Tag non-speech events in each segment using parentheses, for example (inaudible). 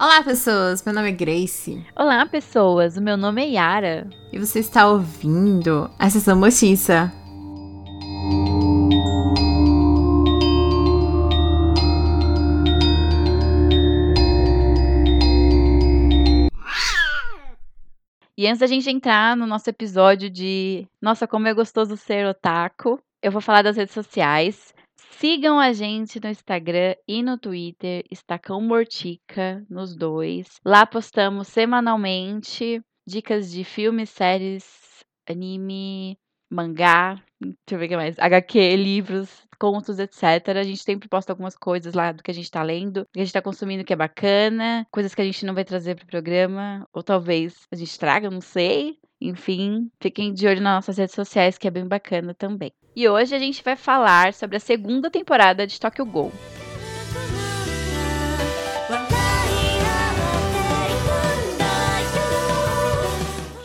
Olá, pessoas. Meu nome é Grace. Olá, pessoas. O meu nome é Yara. E você está ouvindo a Sessão Mochiça. E antes da gente entrar no nosso episódio de Nossa, como é gostoso ser otaku, eu vou falar das redes sociais. Sigam a gente no Instagram e no Twitter, Estacão Mortica, nos dois. Lá postamos semanalmente dicas de filmes, séries, anime, mangá, deixa eu ver o que mais, HQ, livros, contos, etc. A gente sempre posta algumas coisas lá do que a gente tá lendo, do que a gente tá consumindo que é bacana, coisas que a gente não vai trazer pro programa, ou talvez a gente traga, não sei. Enfim, fiquem de olho nas nossas redes sociais, que é bem bacana também. E hoje a gente vai falar sobre a segunda temporada de Tokyo Ghoul.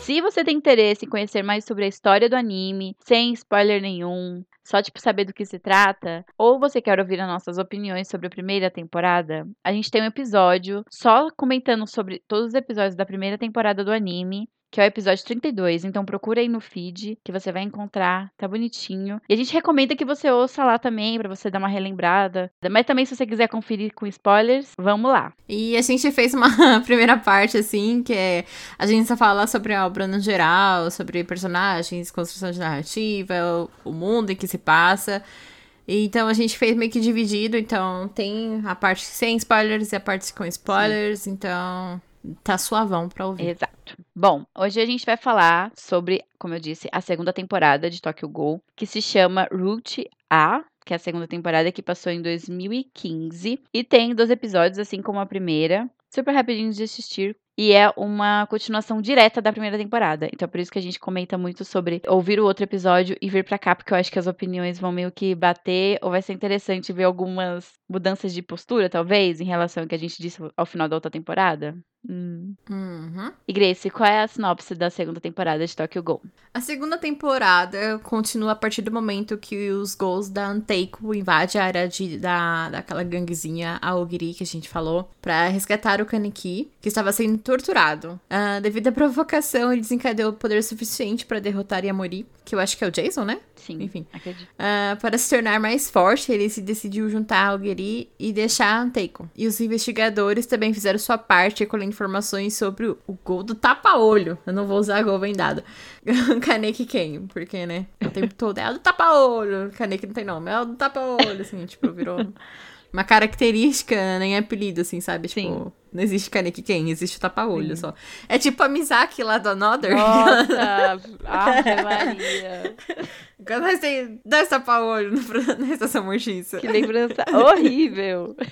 Se você tem interesse em conhecer mais sobre a história do anime, sem spoiler nenhum, só tipo saber do que se trata, ou você quer ouvir as nossas opiniões sobre a primeira temporada, a gente tem um episódio só comentando sobre todos os episódios da primeira temporada do anime que é o episódio 32. Então procura aí no feed que você vai encontrar, tá bonitinho. E a gente recomenda que você ouça lá também para você dar uma relembrada. Mas também se você quiser conferir com spoilers, vamos lá. E a gente fez uma (laughs) primeira parte assim, que é a gente só fala sobre a obra no geral, sobre personagens, construção de narrativa, o mundo em que se passa. Então a gente fez meio que dividido, então tem a parte sem spoilers e a parte com spoilers, Sim. então tá suavão pra ouvir. Exato. Bom, hoje a gente vai falar sobre, como eu disse, a segunda temporada de Tokyo Ghoul, que se chama Route A, que é a segunda temporada que passou em 2015. E tem dois episódios, assim como a primeira. Super rapidinhos de assistir, e é uma continuação direta da primeira temporada. Então, por isso que a gente comenta muito sobre ouvir o outro episódio e vir pra cá, porque eu acho que as opiniões vão meio que bater, ou vai ser interessante ver algumas mudanças de postura, talvez, em relação ao que a gente disse ao final da outra temporada. Hum. Uhum. E Grace, qual é a sinopse da segunda temporada de Tokyo Ghoul? A segunda temporada continua a partir do momento que os gols da Anteiko invadem a área de, da, daquela ganguezinha Aogiri que a gente falou, para resgatar o Kaneki, que estava sendo torturado. Uh, devido à provocação, ele desencadeou poder suficiente para derrotar Yamori, que eu acho que é o Jason, né? Sim, Enfim. acredito. Uh, para se tornar mais forte, ele se decidiu juntar ao Geri e deixar Anteiko. E os investigadores também fizeram sua parte colhendo informações sobre o, gol do tapa-olho. Eu não vou usar gol vendado. (laughs) Kaneki Ken, porque, né? O tempo todo é o do tapa-olho. Kaneki não tem nome, é o do tapa-olho, assim, tipo, virou (laughs) uma característica, nem apelido, assim, sabe? Tipo, Sim. Não existe Kaneki Ken, existe tapa-olho só. É tipo a Mizaki lá do Another. Nossa, (laughs) Ave Maria. Quando nós tem dois tapa-olho na estação mortiça. Que lembrança horrível. (laughs)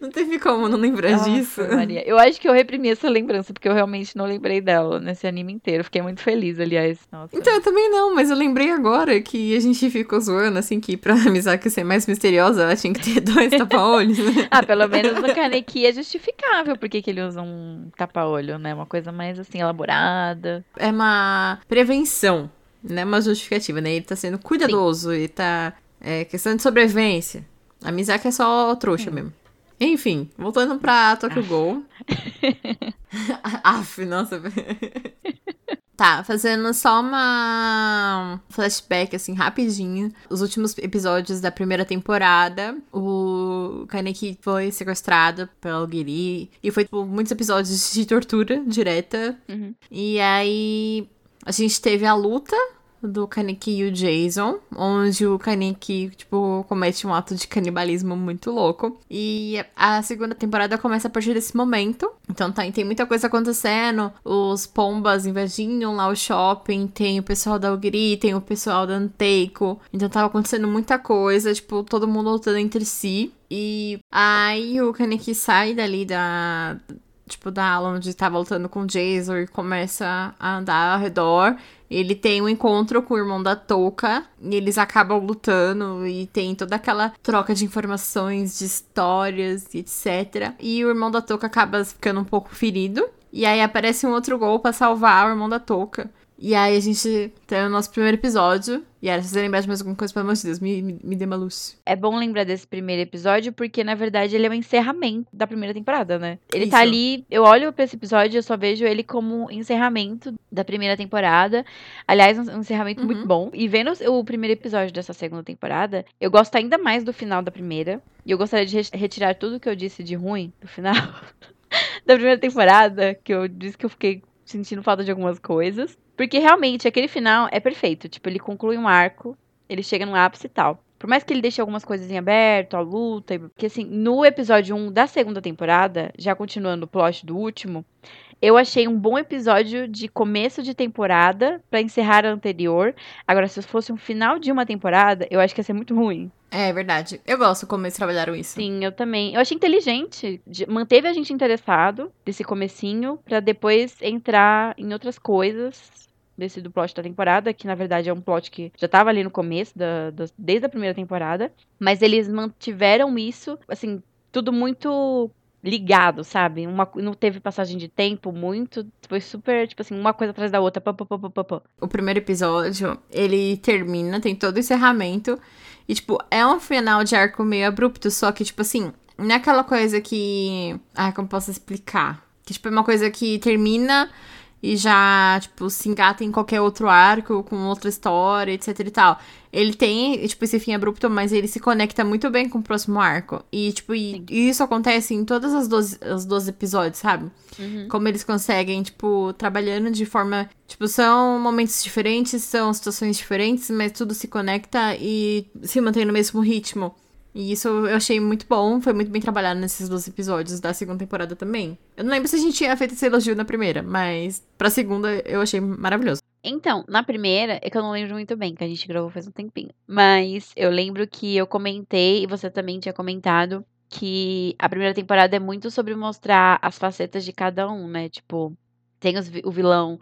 Não teve como não lembrar Nossa, disso. Maria. Eu acho que eu reprimi essa lembrança, porque eu realmente não lembrei dela nesse anime inteiro. Fiquei muito feliz, aliás. Nossa. Então, eu também não, mas eu lembrei agora que a gente ficou zoando, assim, que pra (laughs) Misaki ser mais misteriosa, ela tinha que ter dois tapa-olhos, né? ah, pelo menos no Kaneki é justificável porque que ele usa um tapa-olho, né? Uma coisa mais, assim, elaborada. É uma prevenção não é uma justificativa, né? Ele tá sendo cuidadoso, Sim. ele tá. É questão de sobrevivência. A Mizaki é só trouxa Sim. mesmo. Enfim, voltando pra Tokyo Ghoul. (laughs) (laughs) Aff, nossa. (laughs) Tá, fazendo só uma flashback, assim, rapidinho. Os últimos episódios da primeira temporada, o Kaneki foi sequestrado pelo Giri. E foi, tipo, muitos episódios de tortura direta. Uhum. E aí, a gente teve a luta do Kaneki e o Jason, onde o Kaneki, tipo, comete um ato de canibalismo muito louco. E a segunda temporada começa a partir desse momento. Então tá, tem muita coisa acontecendo. Os pombas invadindo lá o shopping, tem o pessoal da Ogri, tem o pessoal da Anteiko. Então tava acontecendo muita coisa, tipo, todo mundo lutando entre si. E aí o Kaneki sai dali da tipo, da onde tá voltando com o Jason e começa a andar ao redor. Ele tem um encontro com o irmão da Touka e eles acabam lutando e tem toda aquela troca de informações, de histórias, etc. E o irmão da Touka acaba ficando um pouco ferido. E aí aparece um outro gol para salvar o irmão da Touka. E aí a gente tem o nosso primeiro episódio. E era, se você lembrar de mais alguma coisa, pelo amor de Deus, me, me, me dê uma luz. É bom lembrar desse primeiro episódio, porque na verdade ele é o encerramento da primeira temporada, né? Ele Isso. tá ali, eu olho pra esse episódio e eu só vejo ele como encerramento da primeira temporada. Aliás, um encerramento Uhum. muito bom. E vendo o primeiro episódio dessa segunda temporada, eu gosto ainda mais do final da primeira. E eu gostaria de re- retirar tudo que eu disse de ruim do final (laughs) da primeira temporada, que eu disse que eu fiquei sentindo falta de algumas coisas. Porque realmente aquele final é perfeito. Tipo, ele conclui um arco, ele chega no ápice e tal. Por mais que ele deixe algumas coisas em aberto, a luta, porque assim, no episódio 1 da segunda temporada, já continuando o plot do último, eu achei um bom episódio de começo de temporada pra encerrar a anterior. Agora, se fosse um final de uma temporada, eu acho que ia ser muito ruim. É verdade. Eu gosto como eles trabalharam isso. Sim, eu também. Eu achei inteligente. de- Manteve a gente interessado desse comecinho pra depois entrar em outras coisas desse do plot da temporada, que na verdade é um plot que já tava ali no começo da, da- desde a primeira temporada, mas eles mantiveram isso, assim, tudo muito ligado, sabe? Uma, não teve passagem de tempo muito, foi super, tipo assim, uma coisa atrás da outra, pá, pá, pá, pá, pá. O primeiro episódio, ele termina, tem todo o encerramento. E, tipo, é um final de arco meio abrupto, só que, tipo assim, não é aquela coisa que. Ah, como posso explicar? Que, tipo, é uma coisa que termina e já, tipo, se engata em qualquer outro arco, com outra história, etc e tal. Ele tem, tipo, esse fim abrupto, mas ele se conecta muito bem com o próximo arco. E, tipo, e, e isso acontece em todos os 12, os 12 episódios, sabe? Como eles conseguem, tipo, trabalhando de forma. Tipo, são momentos diferentes, são situações diferentes, mas tudo se conecta e se mantém no mesmo ritmo. E isso eu achei muito bom, foi muito bem trabalhado nesses 12 episódios da segunda temporada também. Eu não lembro se a gente tinha feito esse elogio na primeira, mas pra segunda eu achei maravilhoso. Então, na primeira, é que eu não lembro muito bem, que a gente gravou faz um tempinho. Mas eu lembro que eu comentei, e você também tinha comentado, que a primeira temporada é muito sobre mostrar as facetas de cada um, né? Tipo, tem os o vilão,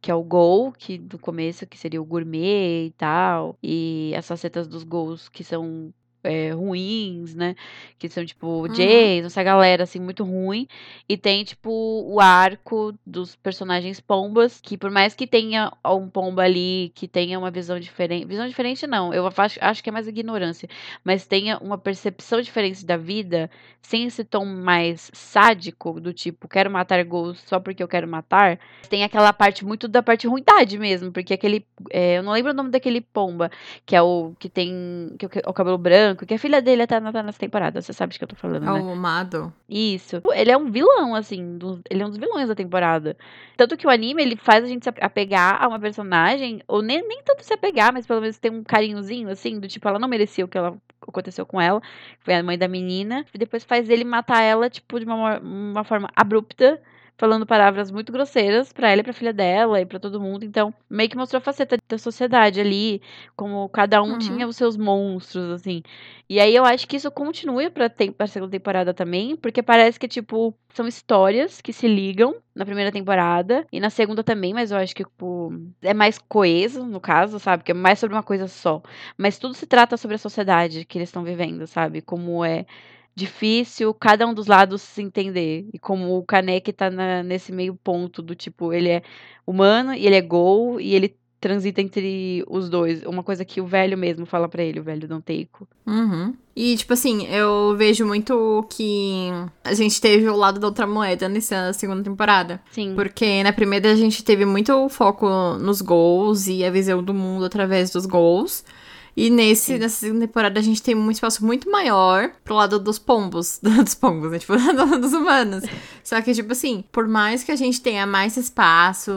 que é o Gol, que do começo, que seria o gourmet e tal. E as facetas dos gols, que são é, ruins, né? Que são, tipo, Jason, essa galera, assim, muito ruim. E tem, tipo, o arco dos personagens pombas, que por mais que tenha um pomba ali, que tenha uma visão diferente. Visão diferente, não. Eu acho, acho que é mais ignorância. Mas tenha uma percepção diferente da vida, sem esse tom mais sádico, do tipo, quero matar gols só porque eu quero matar. Tem aquela parte muito da parte ruindade mesmo, porque aquele. é, eu não lembro o nome daquele pomba, que é o que tem. Que é o cabelo branco, que a filha dele até tá nessa temporada. Você sabe de que eu tô falando, né? o Amado. Isso. Ele é um vilão, assim. do- ele é um dos vilões da temporada. Tanto que o anime, ele faz a gente se apegar a uma personagem, ou nem, nem tanto se apegar, mas pelo menos ter um carinhozinho, assim, do tipo, ela não merecia o que ela aconteceu com ela, que foi a mãe da menina, e depois faz ele matar ela, tipo, de uma, uma forma abrupta, falando palavras muito grosseiras pra ela e pra filha dela e pra todo mundo. Então, meio que mostrou a faceta da sociedade ali, como cada um Uhum. tinha os seus monstros, assim. E aí eu acho que isso continua pra, pra segunda temporada também, porque parece que, tipo, são histórias que se ligam na primeira temporada e na segunda também, mas eu acho que, tipo, é mais coeso, no caso, sabe? Que é mais sobre uma coisa só. Mas tudo se trata sobre a sociedade que eles estão vivendo, sabe? Como é difícil cada um dos lados se entender. E como o Kaneki tá na- nesse meio ponto do tipo, ele é humano e ele é gol e ele transita entre os dois. Uma coisa que o velho mesmo fala pra ele, o velho Danteiko. Uhum. E, tipo assim, eu vejo muito que a gente teve o lado da outra moeda nessa segunda temporada. Sim. Porque na primeira a gente teve muito foco nos gols e a visão do mundo através dos gols. E nesse, nessa segunda temporada a gente tem um espaço muito maior pro lado dos pombos. (laughs) Dos pombos, né? Tipo, (laughs) dos humanos. Só que, tipo assim, por mais que a gente tenha mais espaço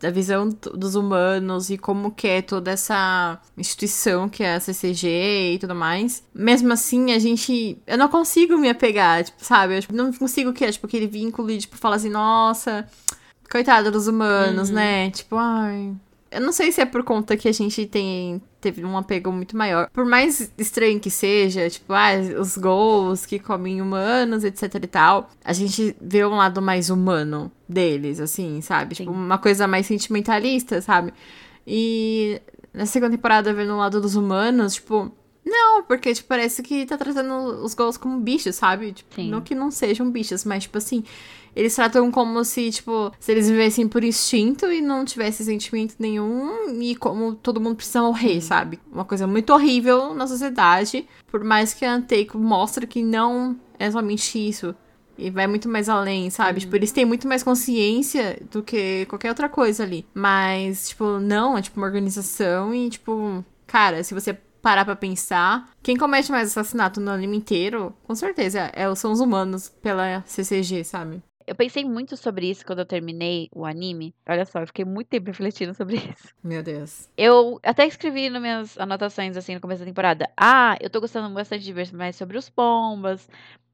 da visão dos humanos e como que é toda essa instituição que é a CCG e tudo mais, mesmo assim a gente. Eu não consigo me apegar, tipo, sabe? Eu tipo, não consigo que é, tipo, aquele vínculo e, tipo, falar assim, nossa, coitado dos humanos, né? Tipo, ai. Eu não sei se é por conta que a gente tem teve um apego muito maior. Por mais estranho que seja, tipo, ah, os gols que comem humanos, etc e tal, a gente vê um lado mais humano deles, assim, sabe? Tipo, Sim. uma coisa mais sentimentalista, sabe? E na segunda temporada, vendo o lado dos humanos, tipo, Não, porque, tipo, parece que tá tratando os gols como bichos, sabe? Tipo, Sim. não que não sejam bichos, mas, tipo assim, eles tratam como se, tipo, se eles vivessem por instinto e não tivesse sentimento nenhum e como todo mundo precisa morrer, sabe? Uma coisa muito horrível na sociedade, por mais que a Anteiko mostre que não é somente isso. E vai muito mais além, sabe? Tipo, eles têm muito mais consciência do que qualquer outra coisa ali. Mas, tipo, não, é tipo uma organização e, tipo, cara, se você parar pra pensar, quem comete mais assassinato no anime inteiro, com certeza, é, são os humanos pela CCG, sabe? Eu pensei muito sobre isso quando eu terminei o anime. Olha só, eu fiquei muito tempo refletindo sobre (laughs) isso. Meu Deus. Eu até escrevi nas minhas anotações, assim, no começo da temporada. Ah, eu tô gostando bastante de ver mais sobre os pombas,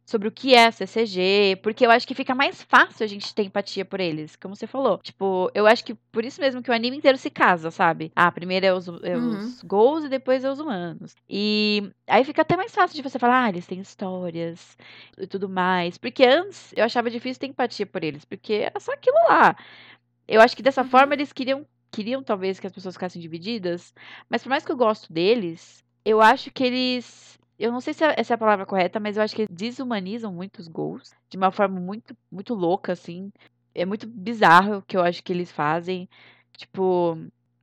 sobre o que é CCG, porque eu acho que fica mais fácil a gente ter empatia por eles, como você falou. Tipo, eu acho que por isso mesmo que o anime inteiro se casa, sabe? Ah, primeiro é os, é Uhum. os gols e depois é os humanos. E aí fica até mais fácil de você falar, ah, eles têm histórias e tudo mais. Porque antes eu achava difícil ter empatia por eles, porque era só aquilo lá. Eu acho que dessa Uhum. forma eles queriam, queriam talvez que as pessoas ficassem divididas, mas por mais que eu gosto deles, eu acho que eles. Eu não sei se é- essa é a palavra correta, mas eu acho que desumanizam muito os gols de uma forma muito, muito louca, assim. É muito bizarro o que eu acho que eles fazem. Tipo,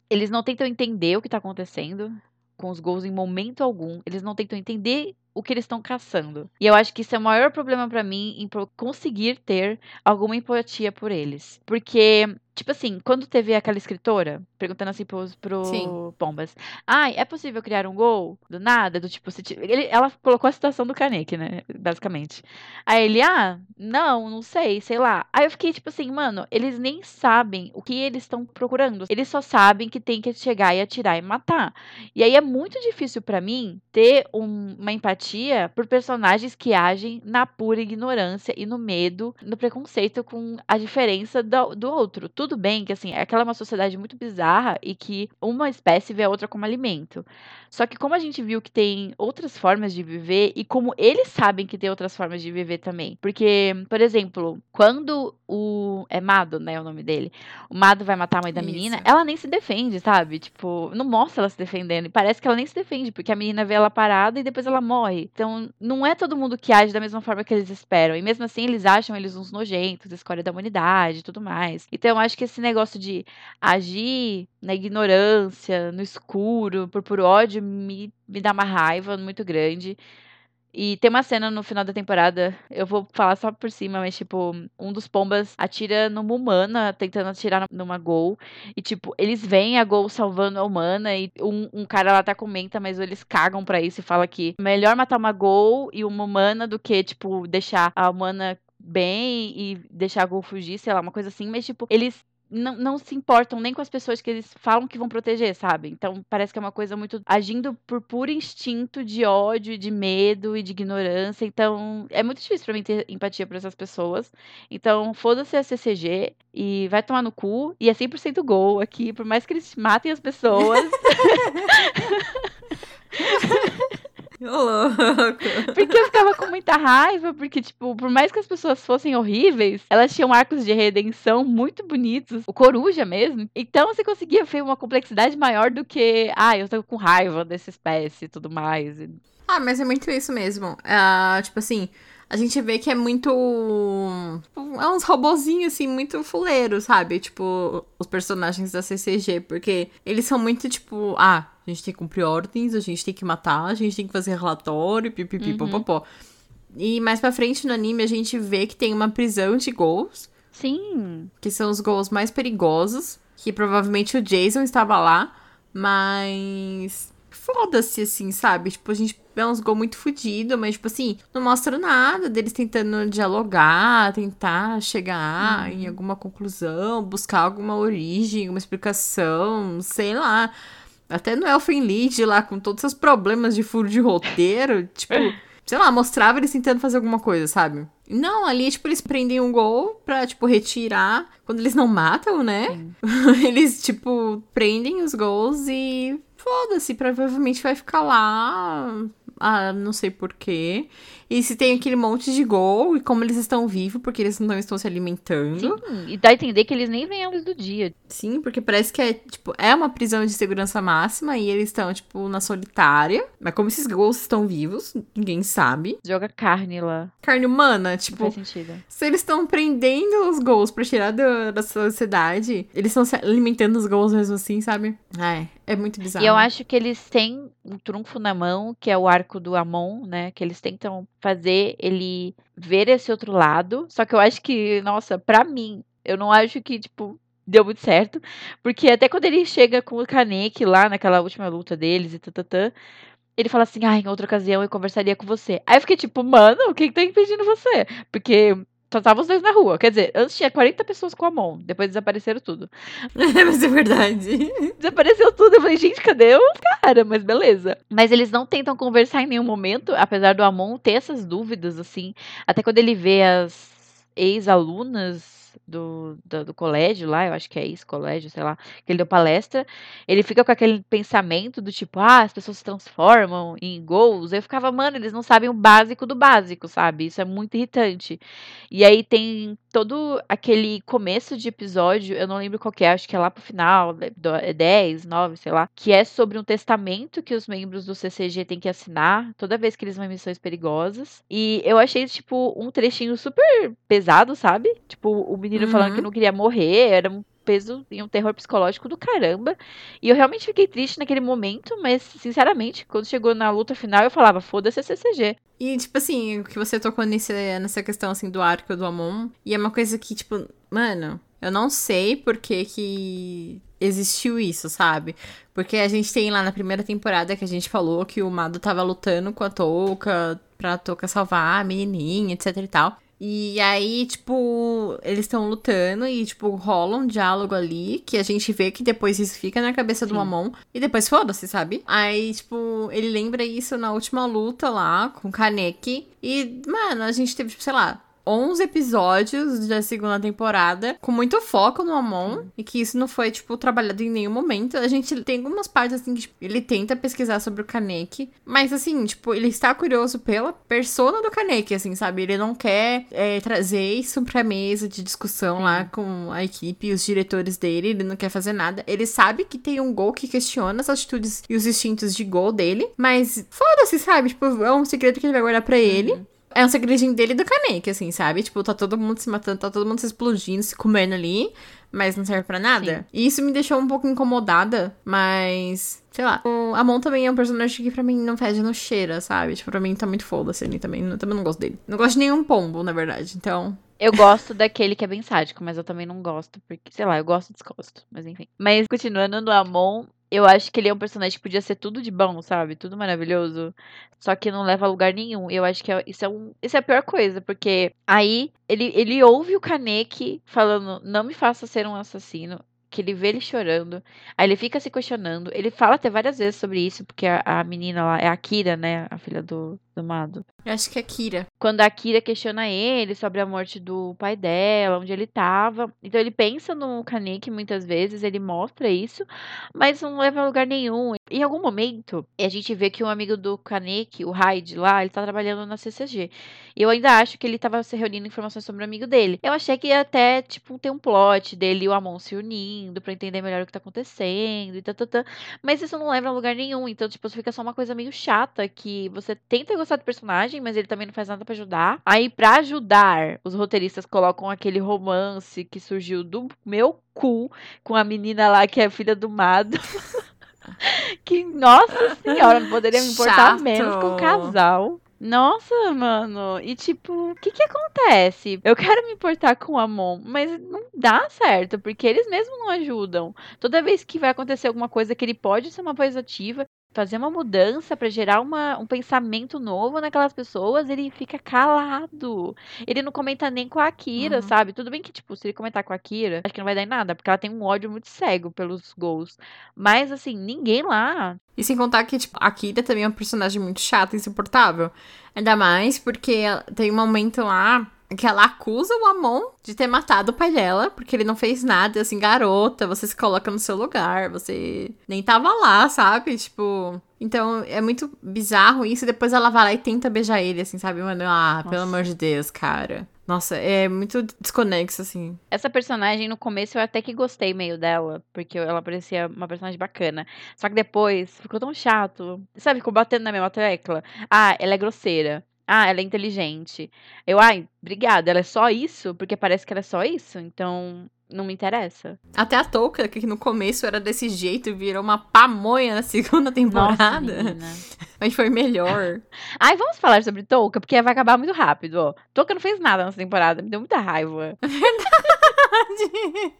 eles não tentam entender o que tá acontecendo com os gols em momento algum. Eles não tentam entender o que eles estão caçando. E eu acho que isso é o maior problema pra mim em conseguir ter alguma empatia por eles. Porque, tipo assim, quando teve aquela escritora perguntando assim pros, pro Sim. Bombas: Ai, é possível criar um gol do nada? Do tipo, se ele, ela colocou a situação do Kaneki, né? Basicamente. Aí ele, ah, não, não sei, sei lá. Aí eu fiquei tipo assim, mano, eles nem sabem o que eles estão procurando. Eles só sabem que tem que chegar e atirar e matar. E aí é muito difícil pra mim ter um- uma empatia por personagens que agem na pura ignorância e no medo, no preconceito com a diferença do, do outro. Tudo bem que assim, aquela é uma sociedade muito bizarra e que uma espécie vê a outra como alimento. Só que como a gente viu que tem outras formas de viver e como eles sabem que tem outras formas de viver também. Porque, por exemplo, quando o é Mado, né, o nome dele, o Mado vai matar a mãe da menina, Isso. ela nem se defende, sabe? Tipo, não mostra ela se defendendo. E parece que ela nem se defende, porque a menina vê ela parada e depois ela morre. Então, não é todo mundo que age da mesma forma que eles esperam. E mesmo assim, eles acham eles uns nojentos, escolha da humanidade e tudo mais. Então, eu acho que esse negócio de agir na ignorância, no escuro, por puro ódio, me, me dá uma raiva muito grande. E tem uma cena no final da temporada, eu vou falar só por cima, mas tipo, um dos pombas atira numa humana, tentando atirar numa Gol. E tipo, eles veem a Gol salvando a humana e um, um cara lá até comenta, mas eles cagam pra isso e fala que é melhor matar uma Gol e uma humana do que, tipo, deixar a humana bem e deixar a Gol fugir, sei lá, uma coisa assim. Mas tipo, eles não, não se importam nem com as pessoas que eles falam que vão proteger, sabe? Então parece que é uma coisa muito agindo por puro instinto de ódio, de medo e de ignorância. Então é muito difícil pra mim ter empatia por essas pessoas. Então foda-se a CCG e vai tomar no cu. E é 100% gol aqui, por mais que eles matem as pessoas. (laughs) Ô, louco. Porque eu ficava com muita raiva, porque, tipo, por mais que as pessoas fossem horríveis, elas tinham arcos de redenção muito bonitos. O Coruja mesmo. Então você conseguia ver uma complexidade maior do que, ah, eu tô com raiva dessa espécie e tudo mais. Ah, mas é muito isso mesmo. Ah, tipo assim, a gente vê que é muito. É uns robozinhos, assim, muito fuleiros, sabe? Tipo, os personagens da CCG. Porque eles são muito tipo, ah, a gente tem que cumprir ordens, a gente tem que matar, a gente tem que fazer relatório, pipipi, Uhum. popopó. E mais pra frente no anime a gente vê que tem uma prisão de gols, Sim. que são os gols mais perigosos. Que provavelmente o Jason estava lá, mas. Foda-se, assim, sabe? Tipo, a gente vê uns gols muito fudidos, mas, tipo assim, não mostra nada deles tentando dialogar, tentar chegar em alguma conclusão, buscar alguma origem, alguma explicação, sei lá. Até no Elfen Lied lá, com todos os seus problemas de furo de roteiro, tipo, (laughs) sei lá, mostrava eles tentando fazer alguma coisa, sabe? Não, ali, tipo, eles prendem um gol pra, tipo, retirar. Quando eles não matam, né? (laughs) Eles, tipo, prendem os gols e foda-se, provavelmente vai ficar lá Ah, não sei porquê. E se tem aquele monte de gol, e como eles estão vivos, porque eles não estão se alimentando. Sim, e dá a entender que eles nem vêm à luz do dia. Sim, porque parece que é, tipo, é uma prisão de segurança máxima e eles estão, tipo, na solitária. Mas como esses gols estão vivos, ninguém sabe. Joga carne lá. Carne humana, Não tipo, faz sentido. se eles estão prendendo os gols pra tirar da, da sociedade, eles estão se alimentando os gols mesmo assim, sabe? É, é muito bizarro. E eu acho que eles têm um trunfo na mão, que é o arco do Amon, né? Que eles tentam fazer ele ver esse outro lado. Só que eu acho que, nossa, pra mim, eu não acho que, tipo, deu muito certo. Porque até quando ele chega com o Kaneki lá naquela última luta deles e tatatã, ele fala assim, ah, em outra ocasião eu conversaria com você. Aí eu fiquei tipo, mano, o que, que tá impedindo você? Porque só estavam os dois na rua. Quer dizer, antes tinha 40 pessoas com a mão, depois desapareceram tudo. (laughs) Mas é verdade. Desapareceu tudo. Eu falei, gente, cadê os caras? Mas beleza. Mas eles não tentam conversar em nenhum momento, apesar do Amon ter essas dúvidas, assim. Até quando ele vê as ex-alunas do, do, do colégio lá, eu acho que é ex-colégio, sei lá, que ele deu palestra, ele fica com aquele pensamento do tipo, ah, as pessoas se transformam em gols. Eu ficava, mano, eles não sabem o básico do básico, sabe? Isso é muito irritante. E aí tem todo aquele começo de episódio, eu não lembro qual é, acho que é lá pro final, do- é 10, 9, sei lá, que é sobre um testamento que os membros do CCG têm que assinar toda vez que eles vão em missões perigosas. E eu achei, tipo, um trechinho super pesado, sabe? Tipo, o menino falando Uhum. que não queria morrer, era um peso e um terror psicológico do caramba. E eu realmente fiquei triste naquele momento, mas, sinceramente, quando chegou na luta final, eu falava, foda-se a CCG. E, tipo assim, o que você tocou nesse, nessa questão, assim, do arco do Amon. E é uma coisa que, tipo, mano, eu não sei por que que existiu isso, sabe? Porque a gente tem lá na primeira temporada que a gente falou que o Mado tava lutando com a Touka pra Touka salvar a menininha, etc e tal. E aí, tipo, eles estão lutando e, tipo, rola um diálogo ali que a gente vê que depois isso fica na cabeça do Sim. Mamon. E depois foda-se, sabe? Aí, tipo, ele lembra isso na última luta lá com o Kaneki. E, mano, a gente teve, tipo, sei lá. 11 episódios da segunda temporada, com muito foco no Amon, e que isso não foi, tipo, trabalhado em nenhum momento. A gente tem algumas partes, assim, que tipo, ele tenta pesquisar sobre o Kaneki, mas, assim, tipo, ele está curioso pela persona do Kaneki, assim, sabe? Ele não quer é, trazer isso pra mesa de discussão lá com a equipe e os diretores dele, ele não quer fazer nada. Ele sabe que tem um Gol que questiona as atitudes e os instintos de Gol dele, mas foda-se, sabe? Tipo, é um segredo que ele vai guardar pra ele. É um segredinho dele e do Kaneki, assim, sabe? Tipo, tá todo mundo se matando, tá todo mundo se explodindo, se comendo ali, mas não serve pra nada. E isso me deixou um pouco incomodada, mas. Sei lá. O Amon também é um personagem que pra mim não fede, não cheira, sabe? Tipo, pra mim tá muito foda-se ali também. Eu também não gosto dele. Não gosto de nenhum pombo, na verdade. Então. Eu gosto daquele que é bem sádico, mas eu também não gosto, porque, sei lá, eu gosto e desgosto, mas enfim. Mas continuando no Amon, eu acho que ele é um personagem que podia ser tudo de bom, sabe? Tudo maravilhoso, só que não leva a lugar nenhum. Eu acho que é- isso é, um, isso é a pior coisa, porque aí ele, ele ouve o Kaneki falando, não me faça ser um assassino. Que ele vê ele chorando, aí ele fica se questionando. Ele fala até várias vezes sobre isso, porque a, a menina lá é a Kira, né? A filha do, do Mado Eu acho que é Kira. quando a Kira questiona ele sobre a morte do pai dela, onde ele tava. Então ele pensa no Kaneki muitas vezes, ele mostra isso, mas não leva a lugar nenhum. Em algum momento, a gente vê que um amigo do Kaneki, o Hyde lá, ele tá trabalhando na CCG. E eu ainda acho que ele tava se reunindo informações sobre o amigo dele. Eu achei que ia até, tipo, ter um plot dele e o Amon se unindo pra entender melhor o que tá acontecendo e tatatã. Mas isso não leva a lugar nenhum. Então, tipo, fica só uma coisa meio chata que você tenta gostar do personagem, mas ele também não faz nada pra ajudar. Aí, pra ajudar, os roteiristas colocam aquele romance que surgiu do meu cu com a menina lá que é filha do Mado. (laughs) que, nossa senhora, não poderia me importar Chato. menos com o casal. Nossa, mano. E tipo, o que que acontece? Eu quero me importar com o Amon, mas não dá certo, porque eles mesmos não ajudam. Toda vez que vai acontecer alguma coisa que ele pode ser uma voz ativa, fazer uma mudança pra gerar uma, um pensamento novo naquelas pessoas, ele fica calado. Ele não comenta nem com a Akira, Uhum. sabe? Tudo bem que, tipo, se ele comentar com a Akira, acho que não vai dar em nada, porque ela tem um ódio muito cego pelos gols. Mas, assim, ninguém lá E sem contar que, tipo, a Kira também é um personagem muito chato, insuportável. Ainda mais porque tem um momento lá que ela acusa o Amon de ter matado o pai dela, porque ele não fez nada, assim, garota, você se coloca no seu lugar, você nem tava lá, sabe? Tipo, então é muito bizarro isso. Depois ela vai lá e tenta beijar ele, assim, sabe? Mano, ah, Nossa. pelo amor de Deus, cara. Nossa, é muito desconexo, assim. Essa personagem, no começo, eu até que gostei meio dela, porque ela parecia uma personagem bacana. Só que depois ficou tão chato. Sabe, ficou batendo na mesma tecla. Ah, ela é grosseira. Ah, ela é inteligente. Eu, ai, obrigada, ela é só isso? Porque parece que ela é só isso, então não me interessa. Até a Touca, que no começo era desse jeito, e virou uma pamonha na (laughs) segunda temporada. Nossa, (laughs) Mas foi melhor. ai, vamos falar sobre Touca, porque vai acabar muito rápido, ó. Touca não fez nada nessa temporada, me deu muita raiva. (laughs) Verdade.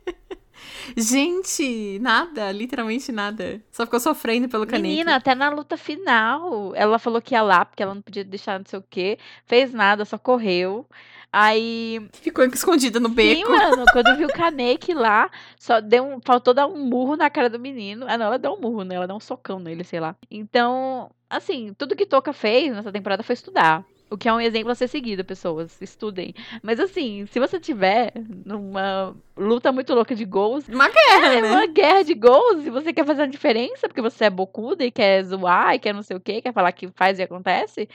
Gente, nada, literalmente nada. Só ficou sofrendo pelo Kaneki. Menina, até na luta final, ela falou que ia lá, porque ela não podia deixar não sei o quê. Fez nada, só correu. Aí. Ficou escondida no beco. Sim, mano. Quando viu o Kaneki lá, só deu um, faltou dar um murro na cara do menino. Ah, não, ela deu um murro, né? Ela deu um socão nele, sei lá. Então, assim, tudo que Toca fez nessa temporada foi estudar. O que é um exemplo a ser seguido, pessoas. Estudem. Mas assim, se você tiver numa luta muito louca de gols. Uma guerra, é, né? Uma guerra de gols. E você quer fazer a diferença, porque você é bocuda e quer zoar e quer não sei o quê, quer falar que faz e acontece.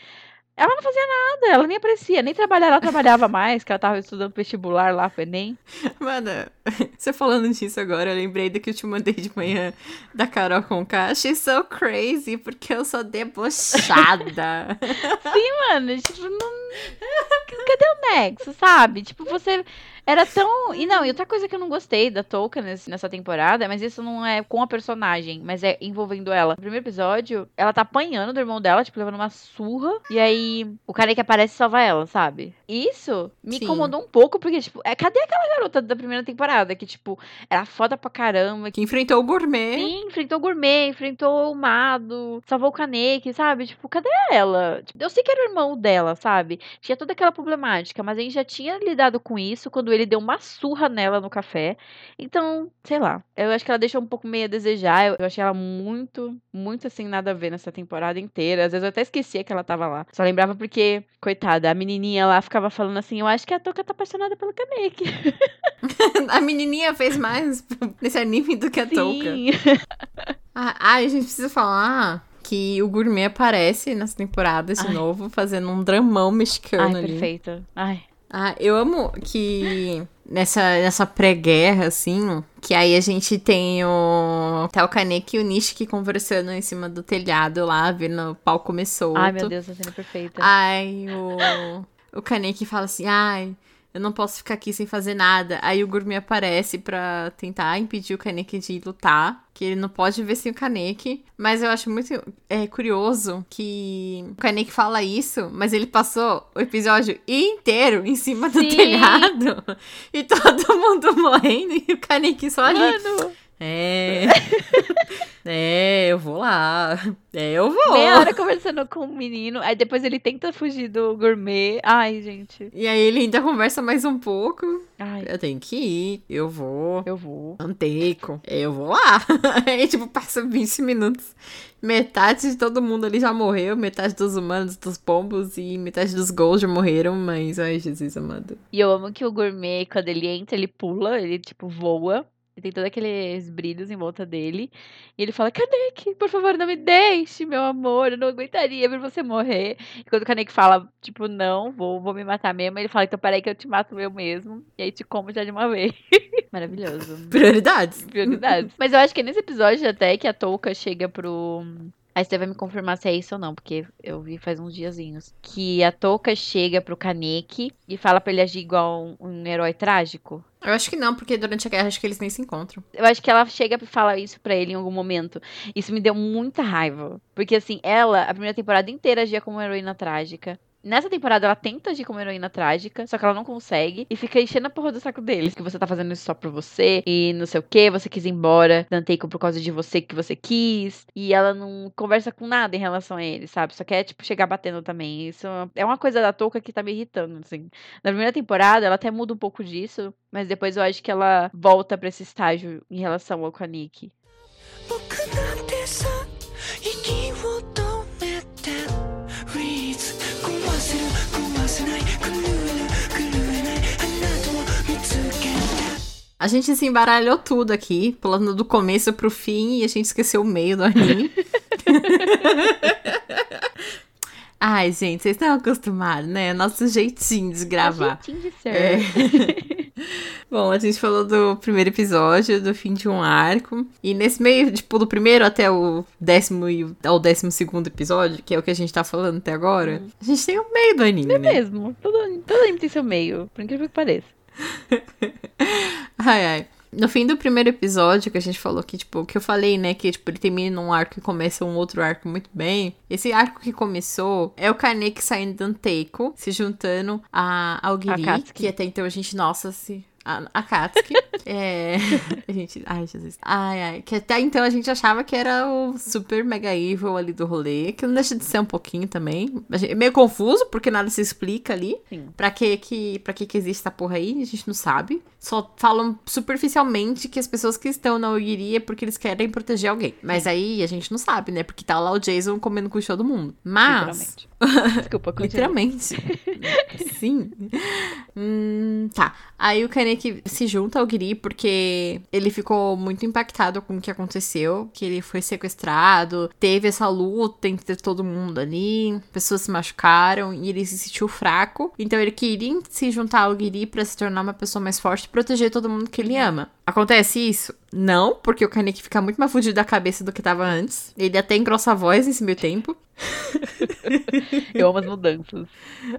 Ela não fazia nada, ela nem aparecia, nem trabalhar, ela trabalhava mais, que ela tava estudando vestibular lá pro Enem. Mano, (laughs) você falando disso agora, eu lembrei do que eu te mandei de manhã da Carol Conká. She's so crazy, porque eu sou debochada. (laughs) Sim, mano, tipo, não... Cadê o nexo, sabe? Tipo, você era tão. E não, e outra coisa que eu não gostei da Tolkien nessa temporada, mas isso não é com a personagem, mas é envolvendo ela. No primeiro episódio, ela tá apanhando do irmão dela, tipo, levando uma surra. E aí o cara que aparece salva ela, sabe? Isso me Sim. incomodou um pouco, porque, tipo, é, cadê aquela garota da primeira temporada? Que, tipo, era foda pra caramba. Que enfrentou o gourmet. Sim, enfrentou o gourmet, enfrentou o Mado, salvou o Kaneki, sabe? Tipo, cadê ela? Tipo, eu sei que era o irmão dela, sabe? Tinha toda aquela problemática, mas a gente já tinha lidado com isso quando ele deu uma surra nela no café. Então, sei lá. Eu acho que ela deixou um pouco meio a desejar. Eu, achei ela muito, muito assim, nada a ver nessa temporada inteira. Às vezes eu até esquecia que ela tava lá. Só lembrava porque, coitada, a menininha lá ficava falando assim: Eu acho que a Toca tá apaixonada pelo Kaneki. (laughs) a menininha fez mais (laughs) nesse anime do que a Toca. (laughs) ah, a gente precisa falar que o gourmet aparece nessa temporada de novo, fazendo um dramão mexicano Ai, ali. Perfeito. Ai, ah, eu amo que nessa, nessa pré-guerra, assim, que aí a gente tem o tá o Kaneki e o Nishiki conversando em cima do telhado lá, vendo o pau começou. Ai, meu Deus, a cena perfeita. Ai, o, o Kaneki fala assim, ai, eu não posso ficar aqui sem fazer nada. Aí o Gourmet aparece para tentar impedir o Kaneki de lutar, que ele não pode ver sem o Kaneki. Mas eu acho muito é, curioso que o Kaneki fala isso, mas ele passou o episódio inteiro em cima do Sim. telhado (laughs) e todo mundo morrendo e o Kaneki só ali. Mano. É. (laughs) é, eu vou lá. É, eu vou. Meia hora conversando com o um menino. Aí depois ele tenta fugir do gourmet. Ai, gente. E aí ele ainda conversa mais um pouco. Ai. Eu tenho que ir. Eu vou. Eu vou. Anteco. Eu vou lá. (laughs) aí, tipo, passa 20 minutos. Metade de todo mundo ali já morreu. Metade dos humanos, dos pombos e metade dos gols já morreram. Mas, ai, Jesus amado. E eu amo que o gourmet, quando ele entra, ele pula. Ele, tipo, voa. E tem todos aqueles brilhos em volta dele. E ele fala: Kaneki, por favor, não me deixe, meu amor. Eu não aguentaria ver você morrer. E quando o Kaneki fala, tipo, não, vou, vou me matar mesmo, ele fala: então peraí que eu te mato eu mesmo. E aí te como já de uma vez. (laughs) Maravilhoso. Prioridades. Prioridades. (laughs) Mas eu acho que é nesse episódio até que a Touka chega pro. Aí você vai me confirmar se é isso ou não, porque eu vi faz uns diazinhos. Que a Touka chega pro Kaneki e fala pra ele agir igual um, um herói trágico. Eu acho que não, porque durante a guerra acho que eles nem se encontram. Eu acho que ela chega pra falar isso pra ele em algum momento. Isso me deu muita raiva. Porque, assim, ela, a primeira temporada inteira, agia como uma heroína trágica. Nessa temporada, ela tenta agir como heroína trágica, só que ela não consegue. E fica enchendo a porra do saco deles. Que você tá fazendo isso só por você. E não sei o que, você quis ir embora. Danteico por causa de você que você quis. E ela não conversa com nada em relação a ele, sabe? Só quer, tipo, chegar batendo também. Isso é uma coisa da touca que tá me irritando, assim. Na primeira temporada, ela até muda um pouco disso. Mas depois eu acho que ela volta para esse estágio em relação ao Kaniki. A gente se embaralhou tudo aqui, pulando do começo pro fim e a gente esqueceu o meio do anime. (laughs) Ai, gente, vocês estão acostumados, né? Nosso jeitinho de gravar. Jeitinho de ser. É. (laughs) Bom, a gente falou do primeiro episódio, do fim de um arco. E nesse meio, tipo, do primeiro até o décimo e ao décimo segundo episódio, que é o que a gente tá falando até agora, Hum. a gente tem o meio do anime, É né? mesmo. Todo, todo anime tem seu meio, por incrível que pareça. (laughs) Ai, ai. No fim do primeiro episódio, que a gente falou que, tipo, o que eu falei, né? Que, tipo, ele termina num arco e começa um outro arco muito bem. Esse arco que começou é o Kaneki saindo do Anteiko, se juntando a, ao Giri, Akatsuki. que até então a gente, nossa, se. A, a Katsuki. (laughs) é. A gente. Ai, Jesus. Ai, ai. Que até então a gente achava que era o super mega evil ali do rolê. Que não deixa de ser um pouquinho também. Gente- É meio confuso, porque nada se explica ali. Sim. Pra que que, pra que que existe essa porra aí, a gente não sabe. Só falam superficialmente que as pessoas que estão na Ogiri é porque eles querem proteger alguém. Mas aí a gente não sabe, né? Porque tá lá o Jason comendo com o show do mundo. Mas... Literalmente. (laughs) Desculpa. Literalmente. (laughs) Sim. Hum, tá. Aí o Kaneki se junta ao Giri porque ele ficou muito impactado com o que aconteceu. Que ele foi sequestrado, teve essa luta entre todo mundo ali, pessoas se machucaram e ele se sentiu fraco. Então ele queria se juntar ao Giri pra se tornar uma pessoa mais forte proteger todo mundo que ele ama. Acontece isso? Não, porque o Kaneki fica muito mais fudido da cabeça do que tava antes. Ele até engrossa a voz nesse meio tempo. (laughs) Eu amo as mudanças.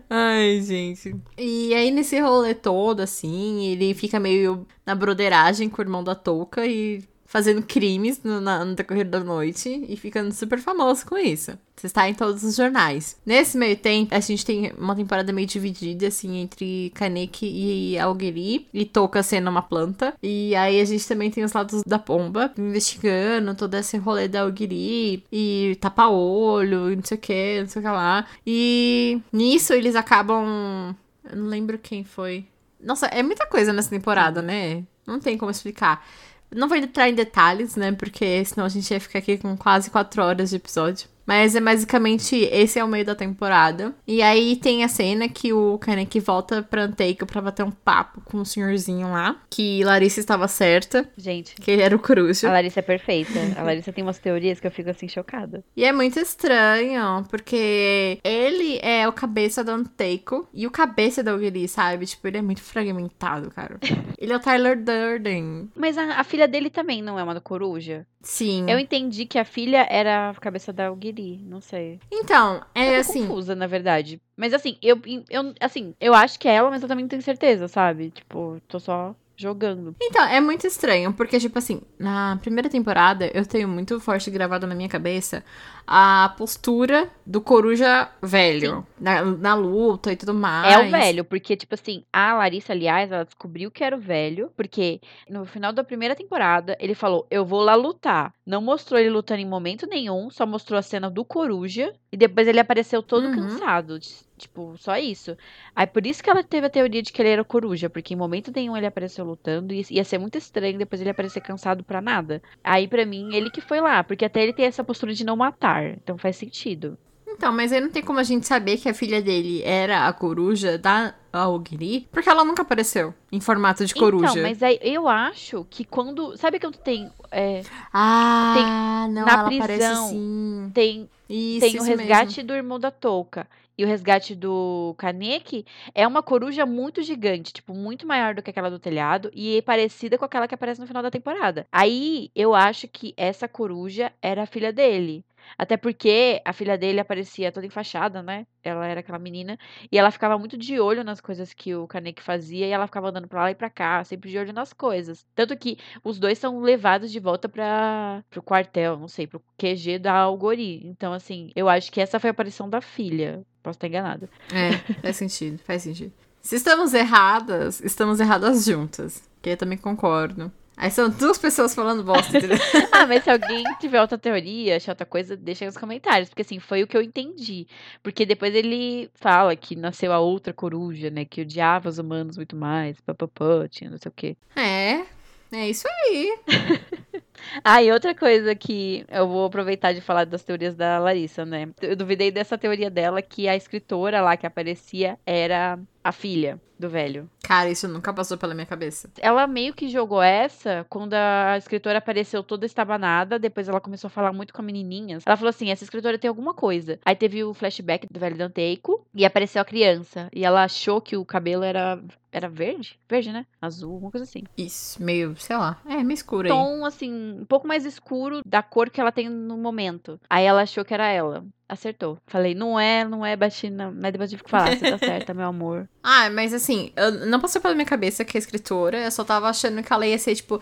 Ai, gente. E aí, nesse rolê todo, assim, ele fica meio na broderagem com o irmão da Touca e fazendo crimes no, na- no decorrer da noite e ficando super famoso com isso. Você está em todos os jornais. Nesse meio tempo, a gente tem uma temporada meio dividida, assim, entre Kaneki e Algeri, e Touca sendo uma planta. E aí a gente também tem os lados da pomba, investigando todo esse rolê da Algeri, e tapa-olho, e não sei o que, não sei o que lá. E nisso eles acabam. Eu não lembro quem foi. Nossa, é muita coisa nessa temporada, né? Não tem como explicar. Não vou entrar em detalhes, né? Porque senão a gente ia ficar aqui com quase quatro horas de episódio. Mas é basicamente esse é o meio da temporada. E aí tem a cena que o Kaneki volta pra Anteiko pra bater um papo com o senhorzinho lá. Que Larissa estava certa, Gente, que ele era o Coruja. a Larissa é perfeita. A Larissa tem umas teorias que eu fico assim chocada. E é muito estranho, porque ele é o cabeça do Anteiko e o cabeça da Ogiri, sabe? Tipo, ele é muito fragmentado, cara. (laughs) ele é o Tyler Durden. Mas a, a filha dele também não é uma coruja? Sim. Eu entendi que a filha era a cabeça da Algiri, não sei. Então, é Eu assim. confusa, na verdade. Mas assim, eu, eu, assim, eu acho que é ela, mas eu também não tenho certeza, sabe? Tipo, tô só jogando. Então, é muito estranho, porque, tipo assim, na primeira temporada eu tenho muito forte gravado na minha cabeça a postura do coruja velho. Na, na luta e tudo mais. É o velho, porque, tipo assim, a Larissa, aliás, ela descobriu que era o velho, porque no final da primeira temporada ele falou: Eu vou lá lutar. Não mostrou ele lutando em momento nenhum, só mostrou a cena do coruja, e depois ele apareceu todo Uhum. cansado. Tipo, só isso. Aí por isso que ela teve a teoria de que ele era coruja, porque em momento nenhum ele apareceu lutando, e ia ser muito estranho depois ele aparecer cansado pra nada. Aí pra mim, ele que foi lá, porque até ele tem essa postura de não matar, então faz sentido. Então, mas aí não tem como a gente saber que a filha dele era a coruja da Ogiri, porque ela nunca apareceu em formato de coruja. Então, mas aí eu acho que quando. Sabe quando tem. é, Ah, não, na prisão, aparece sim. tem Isso, tem o isso resgate mesmo. do irmão da Touca. E o resgate do Kaneki é uma coruja muito gigante, tipo, muito maior do que aquela do telhado e é parecida com aquela que aparece no final da temporada. Aí eu acho que essa coruja era a filha dele. Até porque a filha dele aparecia toda enfaixada, né? Ela era aquela menina. E ela ficava muito de olho nas coisas que o Kaneki fazia. E ela ficava andando pra lá e pra cá, sempre de olho nas coisas. Tanto que os dois são levados de volta para pro quartel, não sei, pro QG da Algori. Então, assim, eu acho que essa foi a aparição da filha. Posso estar enganada. É, faz sentido, faz sentido. Se estamos erradas, estamos erradas juntas. Que eu também concordo. Aí são duas pessoas falando bosta, entendeu? (laughs) Ah, mas se alguém tiver outra teoria, achar outra coisa, deixa aí nos comentários. Porque, assim, foi o que eu entendi. Porque depois ele fala que nasceu a outra coruja, né? Que odiava os humanos muito mais. Papapá, tinha não sei o quê. É, é isso aí. (laughs) Ah, e outra coisa que eu vou aproveitar de falar das teorias da Larissa, né? Eu duvidei dessa teoria dela que a escritora lá que aparecia era a filha do velho. Cara, isso nunca passou pela minha cabeça. Ela meio que jogou essa quando a escritora apareceu toda estabanada. Depois ela começou a falar muito com a menininha. Ela falou assim: essa escritora tem alguma coisa. Aí teve o flashback do velho Danteico e apareceu a criança. E ela achou que o cabelo era. Era verde? Verde, né? Azul, alguma coisa assim. Isso, meio, sei lá. É, meio escuro aí. Tom, assim, um pouco mais escuro da cor que ela tem no momento. Aí ela achou que era ela. Acertou. Falei, não é, não é, bati na... Mas depois tive que falar, você tá (laughs) certa, meu amor. Ah, mas assim, eu, não passou pela minha cabeça que é escritora, eu só tava achando que ela ia ser, tipo.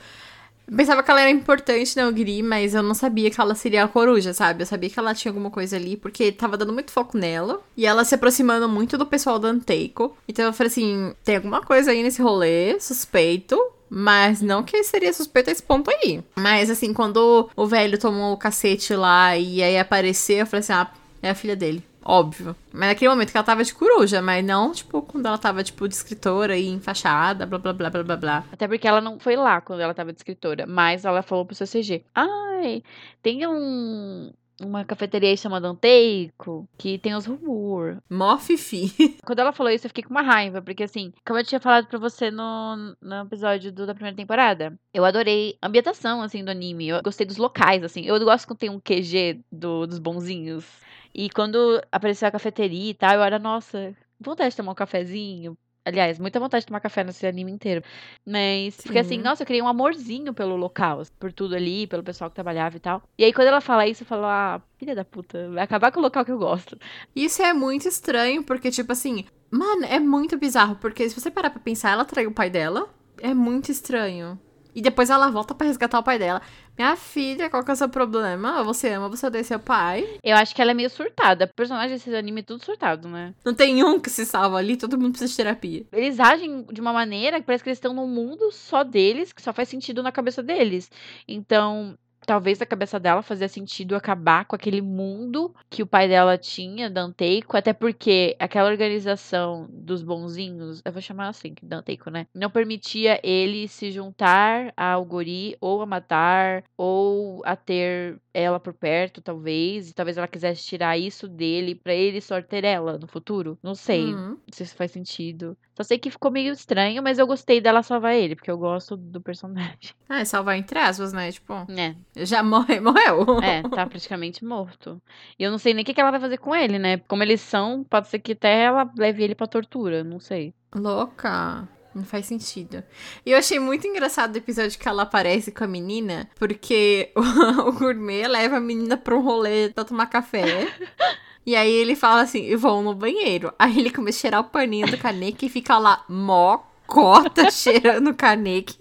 Eu pensava que ela era importante na Ogri, mas eu não sabia que ela seria a coruja, sabe? Eu sabia que ela tinha alguma coisa ali, porque tava dando muito foco nela. E ela se aproximando muito do pessoal do Anteiko. Então eu falei assim: tem alguma coisa aí nesse rolê, suspeito. Mas não que seria suspeito a esse ponto aí. Mas assim, quando o velho tomou o cacete lá e aí apareceu, eu falei assim: ah, é a filha dele. Óbvio. Mas naquele momento que ela tava de coruja, mas não, tipo, quando ela tava, tipo, de escritora e enfaixada, blá blá blá blá blá blá. Até porque ela não foi lá quando ela tava de escritora. Mas ela falou pro seu CG: Ai, tem um. Uma cafeteria chamada Anteico, que tem os rumor. Mó fifi. (laughs) Quando ela falou isso, eu fiquei com uma raiva, porque assim, como eu tinha falado pra você no, no episódio do, da primeira temporada, eu adorei a ambientação, assim, do anime. Eu gostei dos locais, assim. Eu gosto quando tem um QG do, dos bonzinhos. E quando apareceu a cafeteria e tal, eu era, nossa, vontade de tomar um cafezinho. Aliás, muita vontade de tomar café nesse anime inteiro. Mas fiquei assim, Sim. nossa, eu criei um amorzinho pelo local, por tudo ali, pelo pessoal que trabalhava e tal. E aí, quando ela fala isso, eu falo, ah, filha da puta, vai acabar com o local que eu gosto. Isso é muito estranho, porque, tipo assim, mano, é muito bizarro, porque se você parar pra pensar, ela traiu o pai dela. É muito estranho. E depois ela volta pra resgatar o pai dela. Minha filha, qual que é o seu problema? Você ama, você odeia seu pai. Eu acho que ela é meio surtada. Personagens desse anime é tudo surtado, né? Não tem um que se salva ali, todo mundo precisa de terapia. Eles agem de uma maneira que parece que eles estão num mundo só deles, que só faz sentido na cabeça deles. Então, talvez na cabeça dela fazia sentido acabar com aquele mundo que o pai dela tinha, Danteico, até porque aquela organização dos bonzinhos, eu vou chamar assim, Danteico, né? Não permitia ele se juntar ao guri ou a matar ou a ter ela por perto, talvez, e talvez ela quisesse tirar isso dele pra ele só ter ela no futuro. Não sei Uhum. não sei se faz sentido. Só sei que ficou meio estranho, mas eu gostei dela salvar ele, porque eu gosto do personagem. Ah, é salvar entre aspas, né? Tipo, É, já morre, (laughs) morreu. é, tá praticamente morto. E eu não sei nem o que que ela vai fazer com ele, né? Como eles são, pode ser que até ela leve ele pra tortura, não sei. Louca. Não faz sentido. E eu achei muito engraçado o episódio que ela aparece com a menina, porque o, (laughs) o gourmet leva a menina pra um rolê pra tomar café. (laughs) E aí ele fala assim, vão no banheiro. Aí ele começa a cheirar o paninho do caneque e fica lá mó cota cheirando o caneque.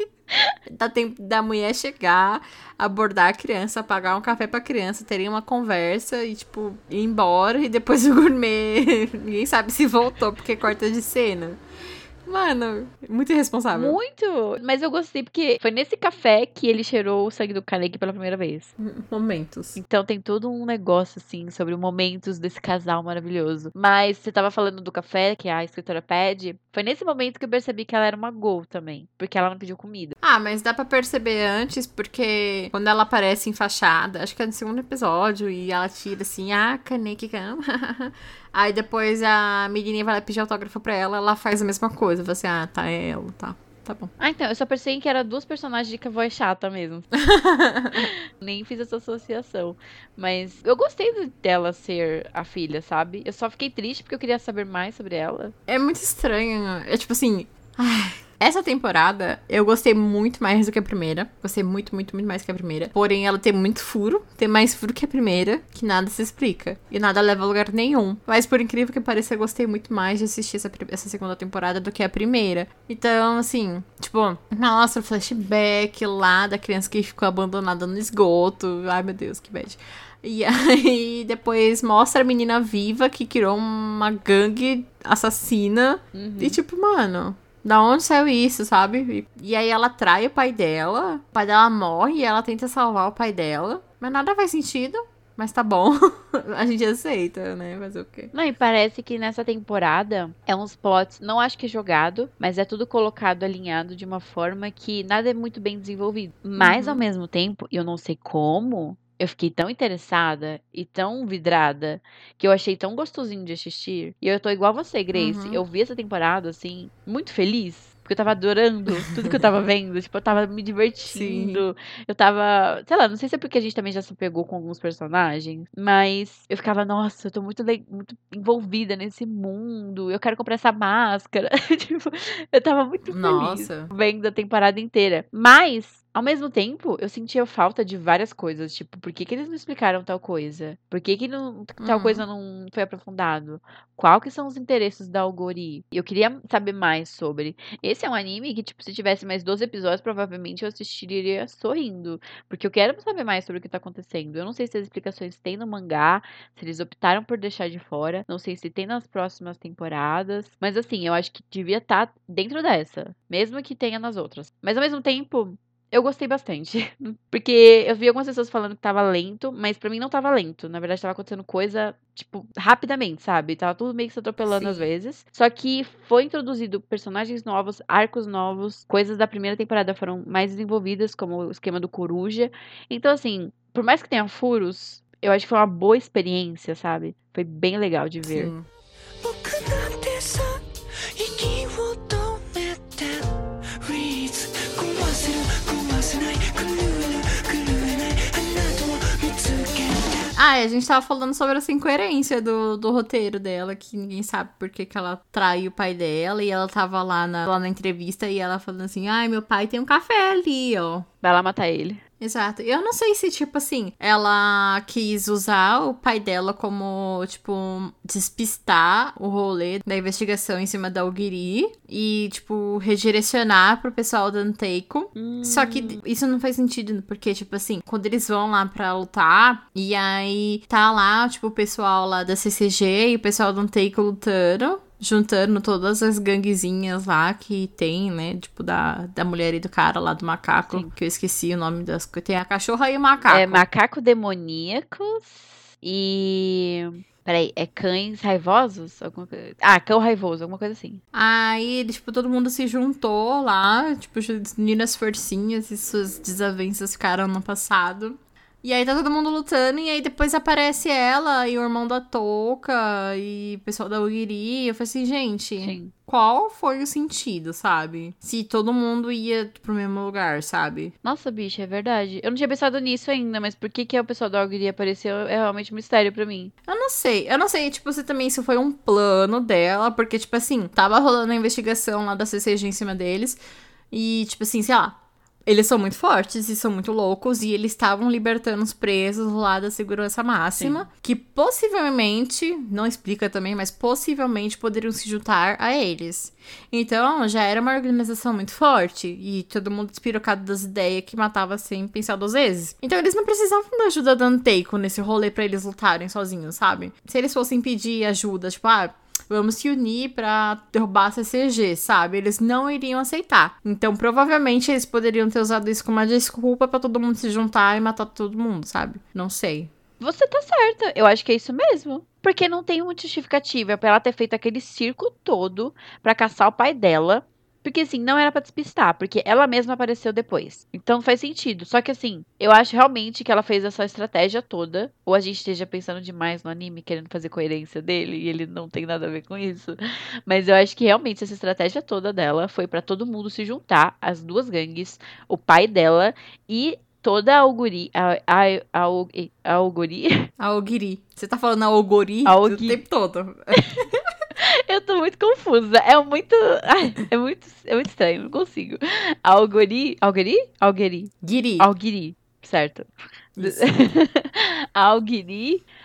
Dá tempo da mulher chegar, abordar a criança, pagar um café pra criança, terem uma conversa e, tipo, ir embora. E depois o gourmet, (laughs) ninguém sabe se voltou porque corta de cena. Mano, muito irresponsável. Muito! Mas eu gostei porque foi nesse café que ele cheirou o sangue do Kaneki pela primeira vez. Momentos. Então tem todo um negócio, assim, sobre momentos desse casal maravilhoso. Mas você tava falando do café que a escritora pede. Foi nesse momento que eu percebi que ela era uma gol também. Porque ela não pediu comida. Ah, mas dá pra perceber antes, porque quando ela aparece enfaixada, acho que é no segundo episódio, e ela tira assim, ah, Kaneki cama. (laughs) Aí depois a menininha vai lá pedir autógrafo pra ela, ela faz a mesma coisa. Fala assim, ah, tá é ela, tá. Tá bom. Ah, então, eu só percebi que era duas personagens de que a voz chata mesmo. (laughs) Nem fiz essa associação. Mas eu gostei de- dela ser a filha, sabe? Eu só fiquei triste porque eu queria saber mais sobre ela. É muito estranho. É tipo assim. ai, essa temporada eu gostei muito mais do que a primeira. Gostei muito, muito, muito mais que a primeira. Porém, ela tem muito furo. Tem mais furo que a primeira, que nada se explica. E nada leva a lugar nenhum. Mas por incrível que pareça, eu gostei muito mais de assistir essa, essa segunda temporada do que a primeira. Então, assim, tipo, o flashback lá da criança que ficou abandonada no esgoto. Ai, meu Deus, que bad. E aí depois mostra a menina viva que criou uma gangue assassina. E tipo, mano, da onde saiu isso, sabe? E, e aí ela trai o pai dela, o pai dela morre e ela tenta salvar o pai dela. Mas nada faz sentido. Mas tá bom. (laughs) a gente aceita, né? Fazer o quê? Não, e parece que nessa temporada é uns plots, não acho que é jogado, mas é tudo colocado alinhado de uma forma que nada é muito bem desenvolvido. Mas Uhum. ao mesmo tempo, eu não sei como, eu fiquei tão interessada e tão vidrada que eu achei tão gostosinho de assistir. E eu tô igual você, Grace. Uhum. Eu vi essa temporada, assim, muito feliz. Porque eu tava adorando tudo que eu tava vendo. Tipo, eu tava me divertindo. Eu tava. Sei lá, não sei se é porque a gente também já se pegou com alguns personagens. Mas eu ficava, nossa, eu tô muito, muito envolvida nesse mundo. Eu quero comprar essa máscara. (laughs) tipo, eu tava muito feliz Nossa. vendo a temporada inteira. Mas, ao mesmo tempo, eu sentia falta de várias coisas. Tipo, por que, que eles não explicaram tal coisa? Por que, que não, tal Uhum. coisa não foi aprofundado? Qual que são os interesses da Algori? Eu queria saber mais sobre. Esse é um anime que, tipo, se tivesse mais 12 episódios, provavelmente eu assistiria sorrindo. Porque eu quero saber mais sobre o que tá acontecendo. Eu não sei se as explicações tem no mangá, se eles optaram por deixar de fora. Não sei se tem nas próximas temporadas. Mas assim, eu acho que devia estar dentro dessa. Mesmo que tenha nas outras. Mas ao mesmo tempo. Eu gostei bastante. (laughs) Porque eu vi algumas pessoas falando que tava lento, mas pra mim não tava lento. Na verdade, tava acontecendo coisa, tipo, rapidamente, sabe? Tava tudo meio que se atropelando às Sim. vezes. Só que foi introduzido personagens novos, arcos novos, coisas da primeira temporada foram mais desenvolvidas, como o esquema do Coruja. Então, assim, por mais que tenha furos, eu acho que foi uma boa experiência, sabe? Foi bem legal de ver. Sim. Ah, e a gente tava falando sobre essa incoerência do, do roteiro dela, que ninguém sabe por que, que ela trai o pai dela, e ela tava lá na, lá na entrevista e ela falando assim, ai, meu pai tem um café ali, ó. Vai lá matar ele. Exato. Eu não sei se, tipo assim, ela quis usar o pai dela como, tipo, despistar o rolê da investigação em cima da Ogiri e, tipo, redirecionar pro pessoal da Anteiko. Só que isso não faz sentido, porque, tipo assim, quando eles vão lá pra lutar, e aí tá lá, tipo, o pessoal lá da CCG e o pessoal do Anteiko lutando. Juntando todas as ganguezinhas lá que tem, né? Tipo, da, da mulher e do cara lá do macaco. Sim. Que eu esqueci o nome das coisas. Tem a cachorra e o macaco. É macaco demoníacos e. Peraí, é cães raivosos? Alguma coisa... Ah, cão raivoso, alguma coisa assim. Aí, tipo, todo mundo se juntou lá, tipo, unindo as forcinhas e suas desavenças ficaram no passado. E aí tá todo mundo lutando, e aí depois aparece ela e o irmão da Touca e o pessoal da Ugiri. Eu falei assim, gente, Sim. qual foi o sentido, sabe? Se todo mundo ia pro mesmo lugar, sabe? Nossa, bicho, é verdade. Eu não tinha pensado nisso ainda, mas por que, que o pessoal da Auguria apareceu é realmente um mistério pra mim. Eu não sei. Eu não sei, tipo, se também isso foi um plano dela, porque, tipo assim, tava rolando a investigação lá da CCG em cima deles. E, tipo assim, sei lá. Eles são muito fortes e são muito loucos, e eles estavam libertando os presos lá da segurança máxima, que possivelmente, não explica também, mas possivelmente poderiam se juntar a eles. Então, já era uma organização muito forte, e todo mundo despirocado das ideias que matava sem pensar duas vezes. Então, eles não precisavam da ajuda da Anteiko nesse rolê pra eles lutarem sozinhos, sabe? Se eles fossem pedir ajuda, tipo, ah, vamos se unir pra derrubar a CCG, sabe? Eles não iriam aceitar. Então, provavelmente, eles poderiam ter usado isso como uma desculpa pra todo mundo se juntar e matar todo mundo, sabe? Não sei. Você tá certa, eu acho que é isso mesmo. Porque não tem uma justificativa pra ela ter feito aquele circo todo pra caçar o pai dela. Porque assim, não era pra despistar, porque ela mesma apareceu depois. Então faz sentido. Só que assim, eu acho realmente que ela fez essa estratégia toda. Ou a gente esteja pensando demais no anime, querendo fazer coerência dele, e ele não tem nada a ver com isso. Mas eu acho que realmente essa estratégia toda dela foi pra todo mundo se juntar, as duas gangues, o pai dela e toda a Auguri. A, a, a, a Auguri? A Ogiri. Você tá falando a Ogori A o tempo todo. (laughs) Eu tô muito confusa. É muito. (laughs) Ai, é muito, é muito estranho, não consigo. Algori. Algori? Algeri. Giri. Algiri. Certo. Isso. (laughs)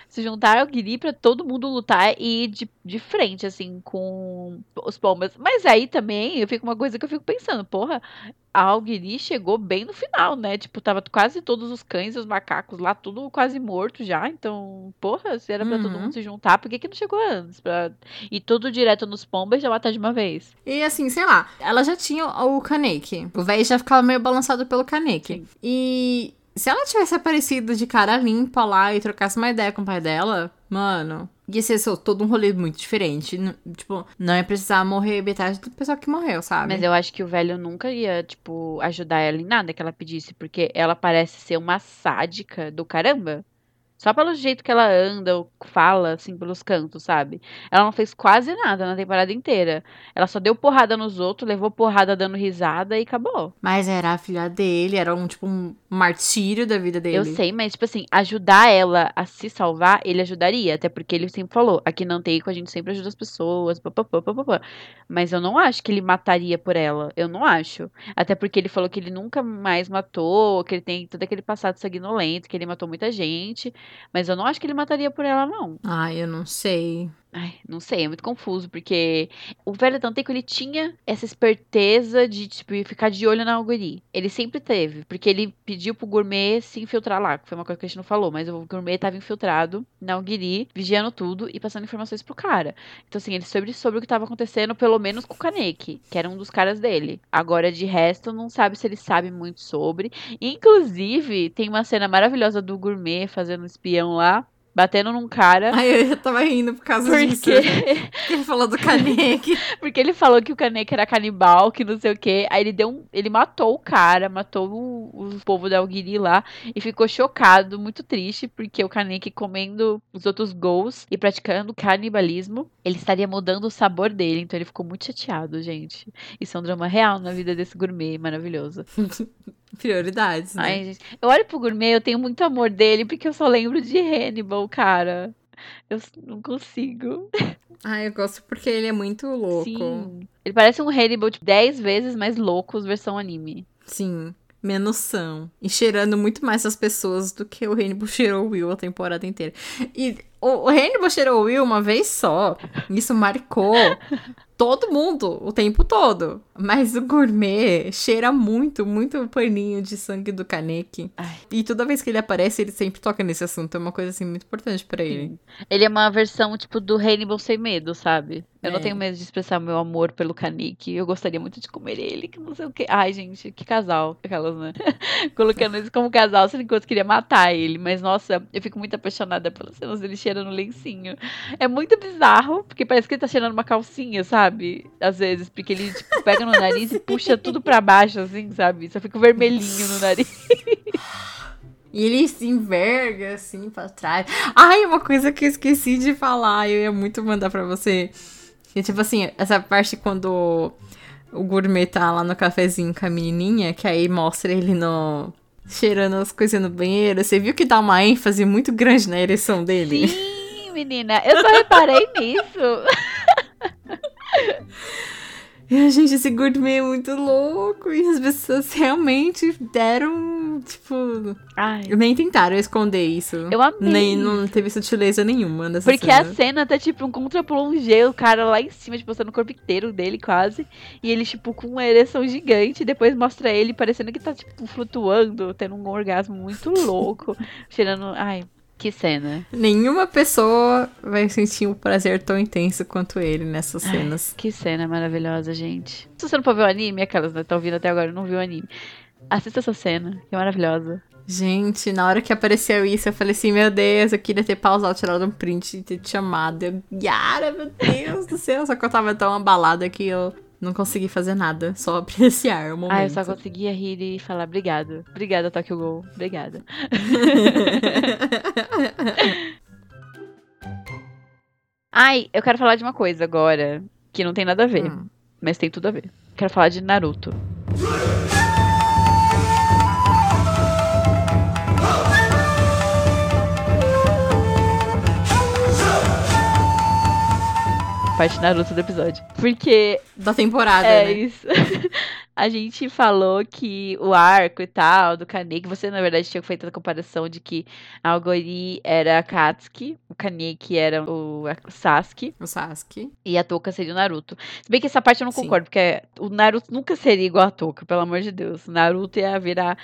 Se juntar a Algiri pra todo mundo lutar e ir de, de frente, assim, com os pombas. Mas aí também eu fico uma coisa que eu fico pensando, porra, a Algiri chegou bem no final, né? Tipo, tava quase todos os cães e os macacos lá, tudo quase morto já. Então, porra, se era pra todo Uhum. mundo se juntar, por que, que não chegou antes? Pra ir tudo direto nos pombas e já matar de uma vez. E assim, sei lá, ela já tinha o Kaneki. O véi já ficava meio balançado pelo Kaneki. E se ela tivesse aparecido de cara limpa lá e trocasse uma ideia com o pai dela, Mano, ia ser só todo um rolê muito diferente. Tipo, não ia precisar morrer metade do pessoal que morreu, sabe? Mas eu acho que o velho nunca ia, tipo, ajudar ela em nada que ela pedisse, porque ela parece ser uma sádica do caramba. Só pelo jeito que ela anda ou fala, assim, pelos cantos, sabe? Ela não fez quase nada na temporada inteira. Ela só deu porrada nos outros, levou porrada dando risada e acabou. Mas era a filha dele, era um, tipo, um martírio da vida dele. Eu sei, mas, tipo assim, ajudar ela a se salvar, ele ajudaria. Até porque ele sempre falou, aqui não tem a gente sempre ajuda as pessoas, papapá, papapá. Mas eu não acho que ele mataria por ela. Eu não acho. Até porque ele falou que ele nunca mais matou, que ele tem todo aquele passado sanguinolento, que ele matou muita gente. Mas eu não acho que ele mataria por ela, não. Ai, eu não sei. Ai, não sei, é muito confuso, porque o velho Tanteco, ele tinha essa esperteza de, tipo, ficar de olho na Alguri. Ele sempre teve, porque ele pediu pro gourmet se infiltrar lá, que foi uma coisa que a gente não falou, mas o gourmet tava infiltrado na Alguiri, vigiando tudo e passando informações pro cara. Então, assim, ele soube sobre o que tava acontecendo, pelo menos com o Kaneki, que era um dos caras dele. Agora, de resto, não sabe se ele sabe muito sobre. Inclusive, tem uma cena maravilhosa do gourmet fazendo espião lá, batendo num cara. Ai, eu já tava rindo por causa disso. (laughs) Porque, Ele falou do Kaneki. (laughs) porque ele falou que o Kaneki era canibal, que não sei o quê. Aí ele deu um, ele matou o cara, matou o, o povo da Alguiri lá e ficou chocado, muito triste, porque o Kaneki comendo os outros gols e praticando canibalismo, ele estaria mudando o sabor dele. Então ele ficou muito chateado, gente. Isso é um drama real na vida desse gourmet maravilhoso. (laughs) Prioridades, né? Ai, gente, eu olho pro gourmet, eu tenho muito amor dele, porque eu só lembro de Hannibal, cara. Eu não consigo. Ai, eu gosto porque ele é muito louco. Sim. Ele parece um Hannibal, tipo, 10 vezes mais loucos versão anime. Sim. Menosão. E cheirando muito mais as pessoas do que o Hannibal (laughs) cheirou o Will a temporada inteira. E o, o Hannibal cheirou o Will uma vez só. Isso marcou todo mundo o tempo todo. Mas o gourmet cheira muito, muito o paninho de sangue do Kaneki. Ai. E toda vez que ele aparece, ele sempre toca nesse assunto. É uma coisa assim muito importante pra ele. Ele é uma versão, tipo, do Hannibal sem medo, sabe? Eu não É. tenho medo de expressar meu amor pelo Kaneki. Eu gostaria muito de comer ele, que não sei o quê. Ai, gente, que casal. Aquelas, né? (laughs) Colocando isso como casal, sendo que eu queria matar ele. Mas, nossa, eu fico muito apaixonada pelas cenas dele cheirando lencinho. É muito bizarro, porque parece que ele tá cheirando uma calcinha, sabe? Às vezes, porque ele, tipo, pega no nariz e (laughs) puxa tudo pra baixo, assim, sabe? Só fica vermelhinho no nariz. (laughs) E ele se enverga assim pra trás. Ai, uma coisa que eu esqueci de falar, eu ia muito mandar pra você. Que, tipo assim, essa parte quando o gourmet tá lá no cafezinho com a menininha, que aí mostra ele no. cheirando as coisas no banheiro. Você viu que dá uma ênfase muito grande na ereção dele? Sim, menina, eu só reparei nisso. (laughs) E, gente, esse gourmet é muito louco. E as pessoas realmente deram, tipo. Ai. Nem tentaram esconder isso. Eu amei. Nem não teve sutileza nenhuma nessa Porque a cena. cena tá tipo um contra-plongé, o cara lá em cima, tipo, mostrando o corpo inteiro dele quase. E ele, tipo, com uma ereção gigante. E depois mostra ele parecendo que tá, tipo, flutuando, tendo um orgasmo muito louco. (laughs) cheirando. Ai, que cena. Nenhuma pessoa vai sentir um prazer tão intenso quanto ele nessas Ai, cenas. que cena maravilhosa, gente. Se você não for ver o anime, aquelas, né? Tá ouvindo até agora não viu o anime. Assista essa cena, que é maravilhosa. Gente, na hora que apareceu isso, eu falei assim, meu Deus, eu queria ter pausado, tirado um print e ter te chamado. Eu, Yara, meu Deus do céu. Só que eu tava tão abalada que eu não consegui fazer nada, só (laughs) apreciar o momento. Ah, eu só conseguia rir e falar obrigado. Obrigada, Tokyo Gol. Obrigada. (laughs) Ai, eu quero falar de uma coisa agora que não tem nada a ver, Hum. mas tem tudo a ver. Quero falar de Naruto. Parte Naruto do episódio. Porque Da temporada, é né? isso. (laughs) A gente falou que o arco e tal, do Kaneki, você na verdade tinha feito a comparação de que a Algori era a Katsuki, o Kaneki era o Sasuke O Sasuke. e a Touka seria o Naruto. Se bem que essa parte eu não Sim. concordo, porque o Naruto nunca seria igual a Touka, pelo amor de Deus. O Naruto ia virar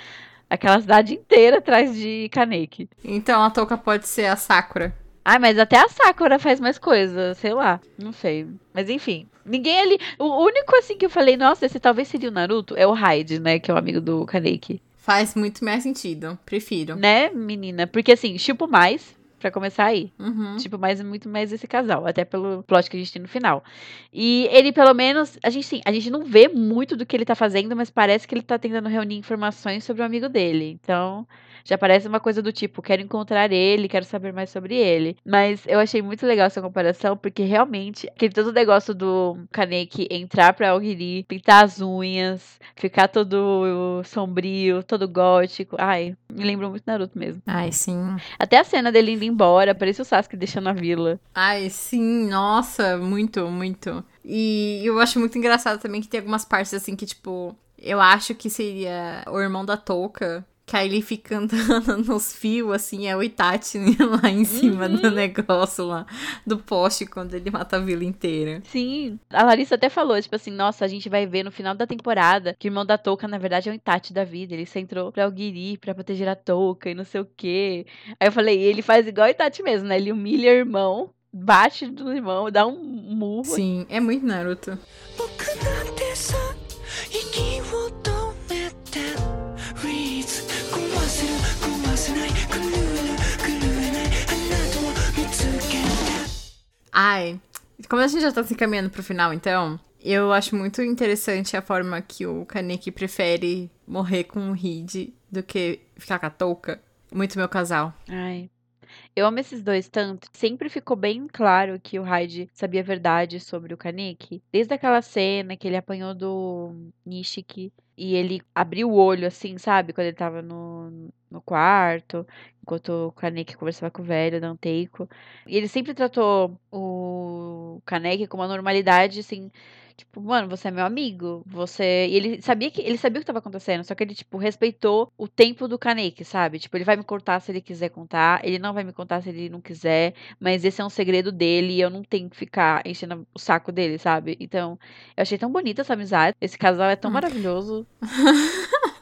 aquela cidade inteira atrás de Kaneki. Então a Touka pode ser a Sakura. Ai, mas até a Sakura faz mais coisa, sei lá, não sei. Mas enfim, ninguém ali. O único assim que eu falei, nossa, esse talvez seria o Naruto, é o Hyde, né? Que é o amigo do Kaneki. Faz muito mais sentido. Prefiro. Né, menina? Porque assim, tipo mais, pra começar aí. Uhum. Tipo, mais muito mais esse casal, até pelo plot que a gente tem no final. E ele, pelo menos, a gente sim, a gente não vê muito do que ele tá fazendo, mas parece que ele tá tentando reunir informações sobre o amigo dele. Então, já parece uma coisa do tipo, quero encontrar ele, quero saber mais sobre ele. Mas eu achei muito legal essa comparação, porque realmente, aquele todo negócio do Kaneki entrar pra Aogiri, pintar as unhas, ficar todo sombrio, todo gótico. Ai, me lembrou muito Naruto mesmo. Ai, sim. Até a cena dele indo embora, parece o Sasuke deixando a vila. Ai, sim, nossa, muito, muito. E eu acho muito engraçado também que tem algumas partes assim que, tipo, eu acho que seria o irmão da Touca. Que aí ele fica andando (laughs) nos fios, assim, é o Itachi (laughs) lá em cima do negócio lá, do poste, quando ele mata a vila inteira. Sim, a Larissa até falou, tipo assim, nossa, a gente vai ver no final da temporada que o irmão da Touca, na verdade, é o Itachi da vida. Ele se entrou pra Alguiri, pra proteger a Touca e não sei o quê. Aí eu falei, ele faz igual o Itachi mesmo, né? Ele humilha o irmão, bate no irmão, dá um murro. Sim, é muito Naruto. Ai, como a gente já tá se encaminhando pro final, então, eu acho muito interessante a forma que o Kaneki prefere morrer com o Hid do que ficar com a Touca. Muito meu casal. Ai. Eu amo esses dois tanto. Sempre ficou bem claro que o Hyde sabia a verdade sobre o Kaneki. Desde aquela cena que ele apanhou do Nishiki e ele abriu o olho, assim, sabe? Quando ele tava no, no quarto, enquanto o Kaneki conversava com o velho, Danteiko. E ele sempre tratou o Kaneki com uma normalidade, assim. Tipo, mano, você é meu amigo. Você. E ele sabia que ele sabia o que tava acontecendo, só que ele, tipo, respeitou o tempo do Kaneki, sabe? Tipo, ele vai me contar se ele quiser contar, ele não vai me contar se ele não quiser, mas esse é um segredo dele e eu não tenho que ficar enchendo o saco dele, sabe? Então, eu achei tão bonita essa amizade. Esse casal é tão maravilhoso. (laughs)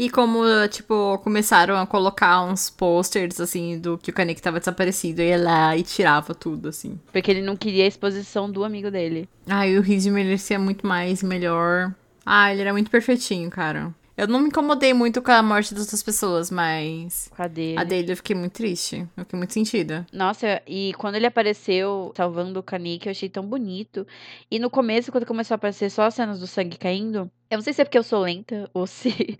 E como, tipo, começaram a colocar uns posters, assim, do que o Kaneki tava desaparecido. E ia lá e tirava tudo, assim. Porque ele não queria a exposição do amigo dele. Ai, o Hid merecia muito mais, melhor. Ah, ele era muito perfeitinho, cara. Eu não me incomodei muito com a morte das outras pessoas, mas Cadê? a dele eu fiquei muito triste. Eu fiquei muito sentida. Nossa, e quando ele apareceu salvando o Kaneki, eu achei tão bonito. E no começo, quando começou a aparecer só as cenas do sangue caindo, eu não sei se é porque eu sou lenta (laughs) ou se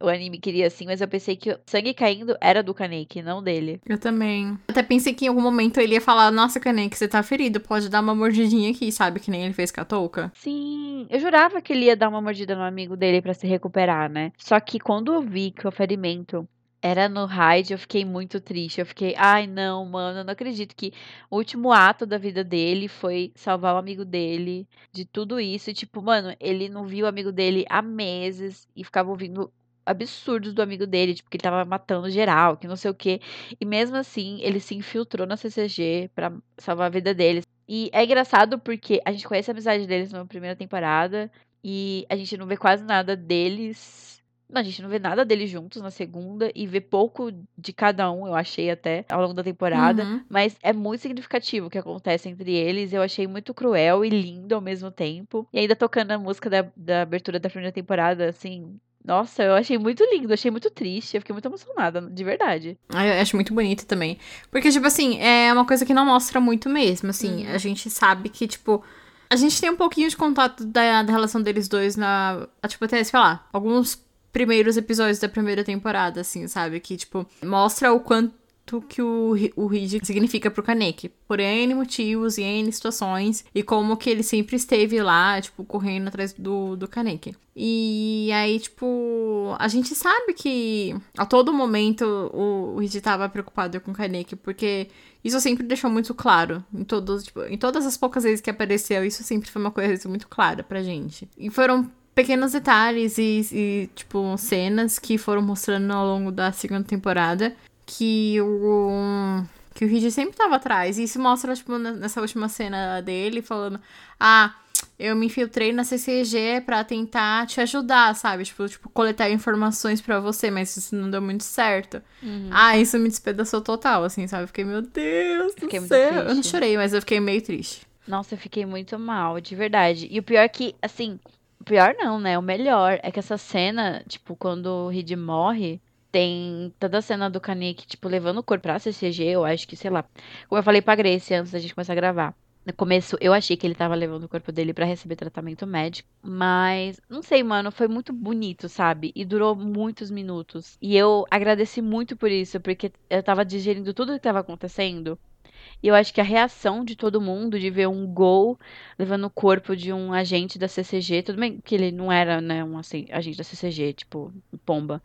o anime queria assim, mas eu pensei que o sangue caindo era do Kaneki, não dele. Eu também. Até pensei que em algum momento ele ia falar: Nossa, Kaneki, você tá ferido, pode dar uma mordidinha aqui, sabe? Que nem ele fez com a touca. Sim, eu jurava que ele ia dar uma mordida no amigo dele pra se recuperar, né? Só que quando eu vi que o ferimento era no Hyde, eu fiquei muito triste. Eu fiquei, ai não, mano, eu não acredito que o último ato da vida dele foi salvar o amigo dele de tudo isso. E, tipo, mano, ele não viu o amigo dele há meses e ficava ouvindo absurdos do amigo dele, tipo, que ele tava matando geral, que não sei o quê. E mesmo assim, ele se infiltrou na CCG pra salvar a vida deles. E é engraçado porque a gente conhece a amizade deles na primeira temporada e a gente não vê quase nada deles. A gente não vê nada deles juntos na segunda e vê pouco de cada um, eu achei até, ao longo da temporada. Uhum. Mas é muito significativo o que acontece entre eles. Eu achei muito cruel e lindo ao mesmo tempo. E ainda tocando a música da, da abertura da primeira temporada, assim. Nossa, eu achei muito lindo, achei muito triste. Eu fiquei muito emocionada, de verdade. Ah, Eu acho muito bonito também. Porque, tipo assim, é uma coisa que não mostra muito mesmo. Assim, Uhum. a gente sabe que, tipo. A gente tem um pouquinho de contato da, da relação deles dois na. Tipo, até, sei lá, alguns primeiros episódios da primeira temporada, assim, sabe? Que, tipo, mostra o quanto que o, o Reed significa pro Kaneki. Por N motivos e N situações. E como que ele sempre esteve lá, tipo, correndo atrás do, do Kaneki. E aí, tipo, a gente sabe que a todo momento o, o Reed tava preocupado com o Kaneki, porque isso sempre deixou muito claro. Em, todos, tipo, em todas as poucas vezes que apareceu, isso sempre foi uma coisa muito clara pra gente. E foram pequenos detalhes e, e, tipo, cenas que foram mostrando ao longo da segunda temporada que o. Que o Reed sempre tava atrás. E isso mostra, tipo, nessa última cena dele falando: Ah, eu me infiltrei na CCG pra tentar te ajudar, sabe? Tipo, tipo coletar informações pra você, mas isso não deu muito certo. Ah, isso me despedaçou total, assim, sabe? Eu Fiquei, meu Deus do Fiquei muito céu. Eu não triste. chorei, mas eu fiquei meio triste. Nossa, eu fiquei muito mal, de verdade. E o pior é que, assim, pior não, né? O melhor é que essa cena, tipo, quando o Reed morre, Tem toda a cena do Kaneki, tipo, levando o corpo pra CCG, eu acho que, sei lá. Como eu falei pra Grace antes da gente começar a gravar. No começo, eu achei que ele tava levando o corpo dele pra receber tratamento médico. Mas, não sei, mano, foi muito bonito, sabe? E durou muitos minutos. E eu agradeci muito por isso, porque eu tava digerindo tudo que tava acontecendo. E eu acho que a reação de todo mundo de ver um gol levando o corpo de um agente da CCG, tudo bem que ele não era, né, um assim, agente da CCG, tipo, pomba.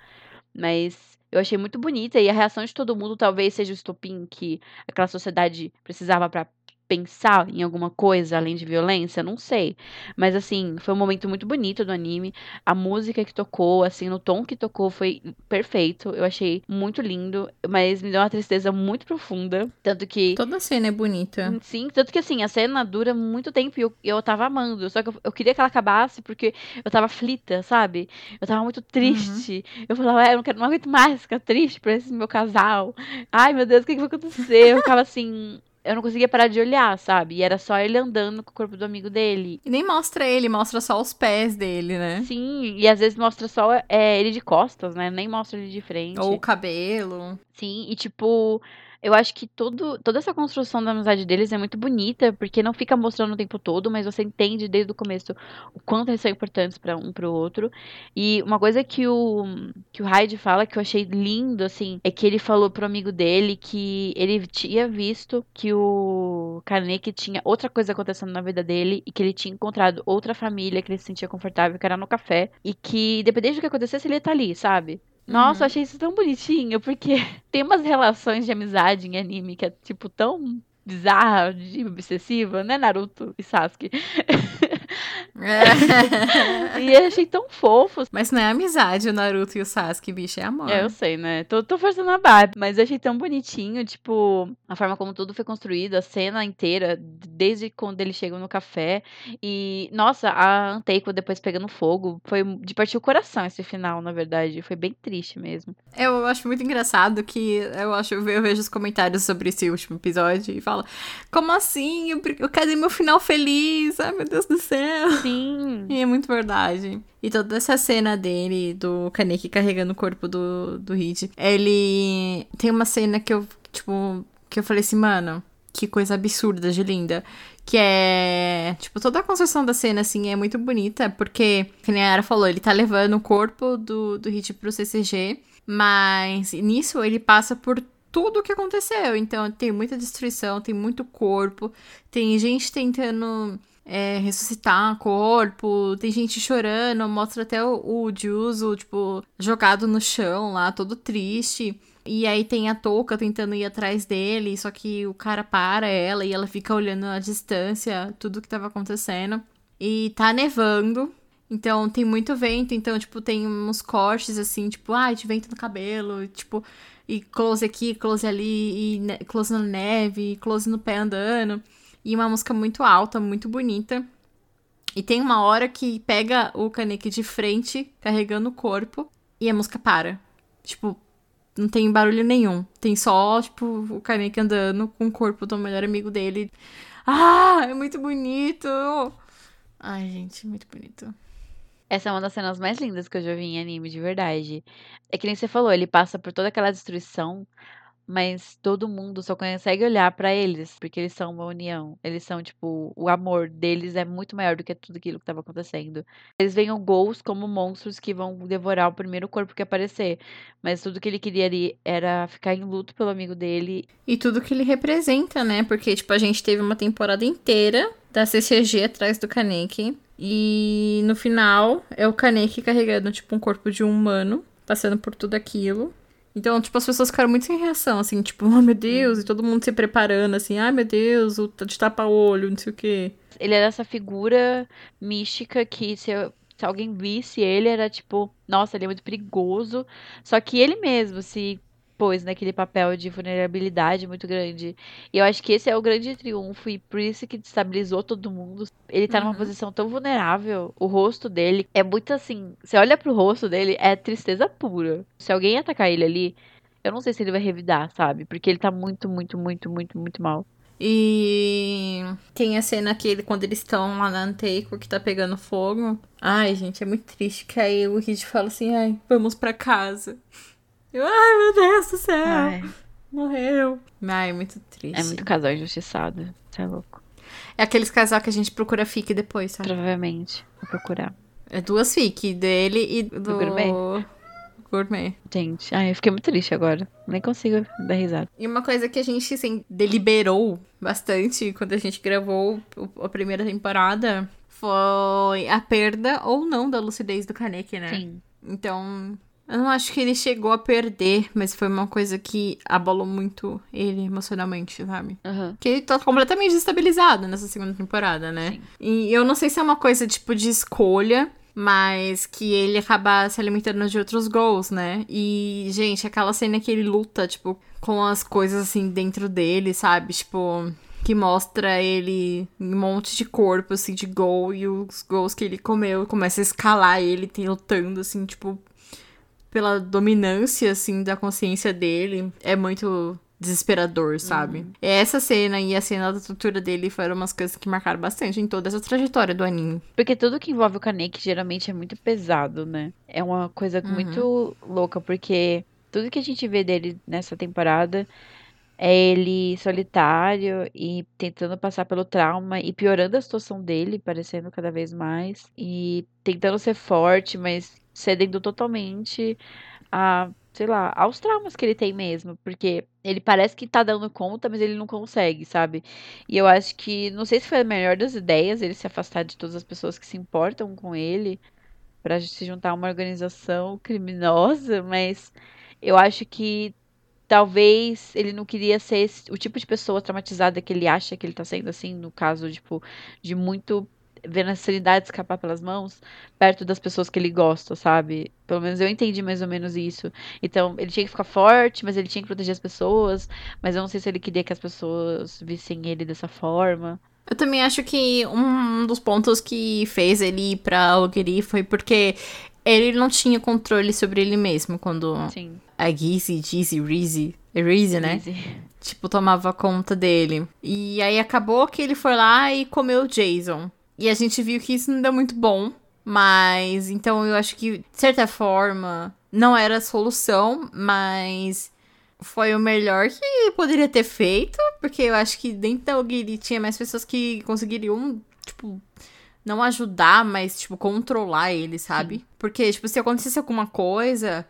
Mas eu achei muito bonita e a reação de todo mundo talvez seja o estopim que aquela sociedade precisava pra pensar em alguma coisa além de violência, não sei. Mas assim, foi um momento muito bonito do anime. A música que tocou, assim, no tom que tocou foi perfeito. Eu achei muito lindo, mas me deu uma tristeza muito profunda, tanto que Toda cena é bonita. Sim, tanto que assim, a cena dura muito tempo e eu, eu tava amando. Só que eu, eu queria que ela acabasse porque eu tava aflita, sabe? Eu tava muito triste. Eu falava, "É, eu não, quero, não aguento mais ficar triste por esse meu casal. Ai, meu Deus, o que, que vai acontecer? Eu ficava assim. Eu não conseguia parar de olhar, sabe? E era só ele andando com o corpo do amigo dele. E nem mostra ele, mostra só os pés dele, né? Sim, e às vezes mostra só é, ele de costas, né? Nem mostra ele de frente. Ou o cabelo. Sim, e tipo, eu acho que todo, toda essa construção da amizade deles é muito bonita, porque não fica mostrando o tempo todo, mas você entende desde o começo o quanto eles são importantes para um pro outro. E uma coisa que o que o Hyde fala que eu achei lindo assim, é que ele falou pro amigo dele que ele tinha visto que o Kaneki tinha outra coisa acontecendo na vida dele e que ele tinha encontrado outra família que ele se sentia confortável, que era no café, e que independente do que acontecesse, ele ia estar ali, sabe? Nossa, eu achei isso tão bonitinho, porque (laughs) tem umas relações de amizade em anime que é, tipo, tão bizarra, de obsessiva, né, Naruto e Sasuke? (laughs) É. e eu achei tão fofo. Mas não é amizade o Naruto e o Sasuke, bicho, é amor. É, eu sei, né? Tô, tô forçando a barra, mas eu achei tão bonitinho, tipo, a forma como tudo foi construído, a cena inteira, desde quando eles chegam no café. E, nossa, a Anteiko depois pegando fogo, foi de partir o coração esse final, na verdade. Foi bem triste mesmo. Eu acho muito engraçado que eu acho eu vejo os comentários sobre esse último episódio e fala como assim? Eu, eu cadê meu final feliz? Ai, meu Deus do céu. Sim. E é muito verdade. E toda essa cena dele, do Kaneki carregando o corpo do, do Hid, ele. Tem uma cena que eu, tipo, que eu falei assim, mano, que coisa absurda de linda. Que é. Tipo, toda a construção da cena, assim, é muito bonita, porque, que nem a Ara falou, ele tá levando o corpo do, do Hit pro CCG, mas nisso ele passa por tudo o que aconteceu. Então, tem muita destruição, tem muito corpo, tem gente tentando é, ressuscitar corpo, tem gente chorando, mostra até o, o tipo, jogado no chão lá, todo triste. E aí tem a touca tentando ir atrás dele, só que o cara para ela e ela fica olhando à distância tudo que tava acontecendo. E tá nevando, então tem muito vento, então, tipo, tem uns cortes assim, tipo, ai, de vento no cabelo, tipo, e close aqui, close ali, e close na neve, close no pé andando. E uma música muito alta, muito bonita. E tem uma hora que pega o Kaneki de frente, carregando o corpo, e a música para. Tipo, não tem barulho nenhum. Tem só, tipo, o Kaneki andando com o corpo do melhor amigo dele. Ah, é muito bonito! Ai, gente, muito bonito. Essa é uma das cenas mais lindas que eu já vi em anime, de verdade. É que nem você falou, ele passa por toda aquela destruição, mas todo mundo só consegue olhar pra eles, porque eles são uma união. Eles são, tipo, o amor deles é muito maior do que tudo aquilo que estava acontecendo. Eles veem o Ghost como monstros que vão devorar o primeiro corpo que aparecer, mas tudo que ele queria ali era ficar em luto pelo amigo dele. E tudo que ele representa, né? Porque, tipo, a gente teve uma temporada inteira da CCG atrás do Kaneki. E no final é o Kaneki carregando, tipo, um corpo de um humano, passando por tudo aquilo. Então, tipo, as pessoas ficaram muito sem reação, assim, tipo, oh meu Deus, e todo mundo se preparando, assim, ai meu Deus, o de tapa-olho, não sei o quê. Ele era essa figura mística que se, se alguém visse ele era tipo, nossa, ele é muito perigoso. Só que ele mesmo se pôs naquele papel de vulnerabilidade muito grande. E eu acho que esse é o grande triunfo e por isso que destabilizou todo mundo. Ele tá numa Uhum. posição tão vulnerável. O rosto dele é muito assim, você olha pro rosto dele, é tristeza pura. Se alguém atacar ele ali, eu não sei se ele vai revidar, sabe? Porque ele tá muito, muito, muito, muito, muito mal. E tem a cena que ele, quando eles estão lá na Anteiko, que tá pegando fogo. Ai, gente, é muito triste. Que aí o Hid fala assim, ai, vamos pra casa. Eu, ai, meu Deus do céu. Ai, Morreu. Ai, muito triste. é muito casal injustiçado. Você é louco. É aqueles casal que a gente procura fic depois, sabe? Provavelmente. Vou procurar. É duas fic, dele e do... Do gourmet? Gourmet. Gente, ai, eu fiquei muito triste agora. Nem consigo dar risada. E uma coisa que a gente, assim, deliberou bastante quando a gente gravou a primeira temporada foi a perda ou não da lucidez do Kaneki, né? Sim. Então, eu não acho que ele chegou a perder, mas foi uma coisa que abalou muito ele emocionalmente, sabe? Aham. Que ele tá completamente desestabilizado nessa segunda temporada, né? Sim. E eu não sei se é uma coisa tipo de escolha, mas que ele acaba se alimentando de outros gols, né? E, gente, aquela cena que ele luta, tipo, com as coisas assim dentro dele, sabe? Tipo. Que mostra ele um monte de corpo, assim, de gol, e os gols que ele comeu começa a escalar ele, tem lutando, assim, tipo, pela dominância, assim, da consciência dele. É muito desesperador, sabe? Essa cena e a cena da tortura dele foram umas coisas que marcaram bastante em toda essa trajetória do anime. Porque tudo que envolve o Kaneki geralmente é muito pesado, né? É uma coisa Uhum. muito louca, porque tudo que a gente vê dele nessa temporada é ele solitário e tentando passar pelo trauma e piorando a situação dele, parecendo cada vez mais, e tentando ser forte, mas cedendo totalmente a, sei lá, aos traumas que ele tem mesmo, porque ele parece que tá dando conta, mas ele não consegue, sabe? E eu acho que, não sei se foi a melhor das ideias ele se afastar de todas as pessoas que se importam com ele pra se juntar a uma organização criminosa, mas eu acho que talvez ele não queria ser esse- o tipo de pessoa traumatizada que ele acha que ele tá sendo, assim, no caso, tipo, de muito vendo a sanidade escapar pelas mãos perto das pessoas que ele gosta, sabe? Pelo menos eu entendi mais ou menos isso. Então, ele tinha que ficar forte, mas ele tinha que proteger as pessoas, mas eu não sei se ele queria que as pessoas vissem ele dessa forma. Eu também acho que um dos pontos que fez ele ir pra Ogiri foi porque ele não tinha controle sobre ele mesmo quando Sim. a Gizzy, Gizzy, Reezy, é Reezy, né? Tipo, tomava conta dele. E aí acabou que ele foi lá e comeu o Jason. E a gente viu que isso não deu muito bom. Mas, então eu acho que, de certa forma, não era a solução, mas foi o melhor que poderia ter feito. Porque eu acho que dentro da Ogiri tinha mais pessoas que conseguiriam, tipo, não ajudar, mas, tipo, controlar ele, sabe? Porque, tipo, se acontecesse alguma coisa,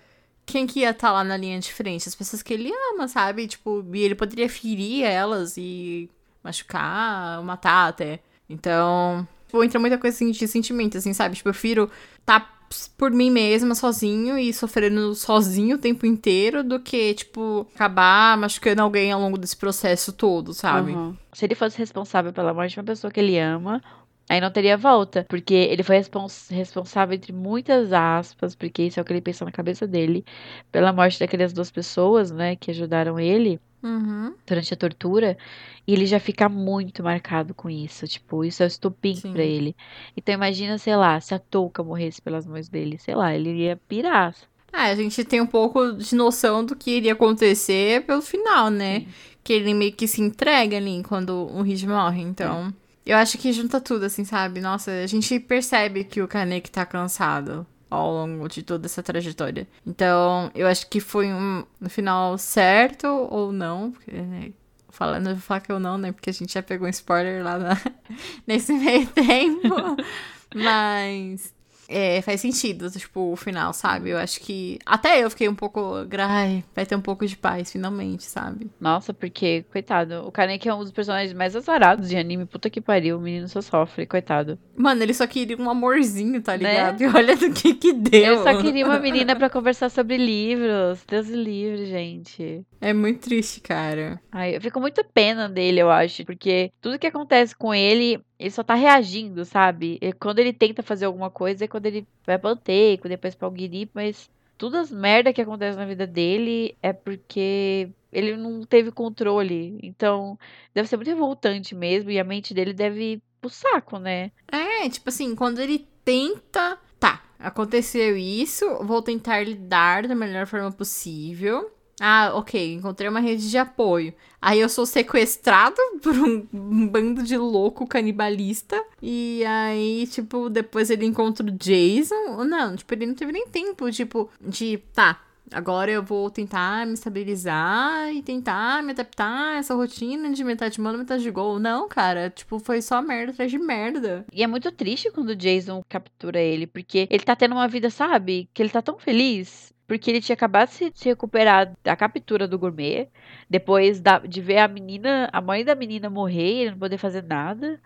quem que ia estar lá na linha de frente? As pessoas que ele ama, sabe? Tipo, e ele poderia ferir elas e machucar, matar até. Então, tipo, entra muita coisa assim de sentimento, assim, sabe? Tipo, eu prefiro tá por mim mesma, sozinho, e sofrendo sozinho o tempo inteiro, do que, tipo, acabar machucando alguém ao longo desse processo todo, sabe? Uhum. Se ele fosse responsável pela morte de uma pessoa que ele ama, aí não teria volta. Porque ele foi respons- responsável, entre muitas aspas, porque isso é o que ele pensa na cabeça dele, pela morte daquelas duas pessoas, né, que ajudaram ele Uhum. durante a tortura. E ele já fica muito marcado com isso. Tipo, isso é o estopim Sim. pra ele. Então imagina, sei lá, se a touca morresse pelas mãos dele, sei lá, ele ia pirar. Ah, a gente tem um pouco de noção do que iria acontecer pelo final, né? Sim. Que ele meio que se entrega ali quando o Reed morre, então. Eu acho que junta tudo, assim, sabe? Nossa, a gente percebe que o Kaneki tá cansado ao longo de toda essa trajetória. Então, eu acho que foi um no final certo ou não. Porque, né, falando, eu vou falar que eu não, né? Porque a gente já pegou um spoiler lá na- (laughs) nesse meio tempo. (laughs) Mas. É, faz sentido, tipo, o final, sabe? Eu acho que. Até eu fiquei um pouco. Ai, vai ter um pouco de paz, finalmente, sabe? Nossa, porque, coitado, o Kaneki é um dos personagens mais azarados de anime. Puta que pariu, o menino só sofre, coitado. Mano, ele só queria um amorzinho, tá Né? ligado? E olha do que que deu. Eu só queria uma (laughs) menina pra conversar sobre livros. Deus livre, gente. É muito triste, cara. Ai, eu fico muito pena dele, eu acho, porque tudo que acontece com ele, ele só tá reagindo, sabe? E quando ele tenta fazer alguma coisa é quando ele vai pra Anteico, depois pra Alguiri, mas todas as merda que acontece na vida dele é porque ele não teve controle. Então, deve ser muito revoltante mesmo, e a mente dele deve ir pro saco, né? É, tipo assim, quando ele tenta. Tá, aconteceu isso, vou tentar lidar da melhor forma possível. Ah, ok, encontrei uma rede de apoio. Aí eu sou sequestrado (laughs) por um, um bando de louco canibalista. E aí, tipo, depois ele encontra o Jason. Não, tipo, ele não teve nem tempo, tipo, de. Tá, agora eu vou tentar me estabilizar e tentar me adaptar a essa rotina de metade de mano, metade de gol. Não, cara, tipo, foi só merda atrás de merda. E é muito triste quando o Jason captura ele, porque ele tá tendo uma vida, sabe? Que ele tá tão feliz porque ele tinha acabado de se recuperar da captura do gourmet, depois da, de ver a menina, a mãe da menina morrer e ele não poder fazer nada.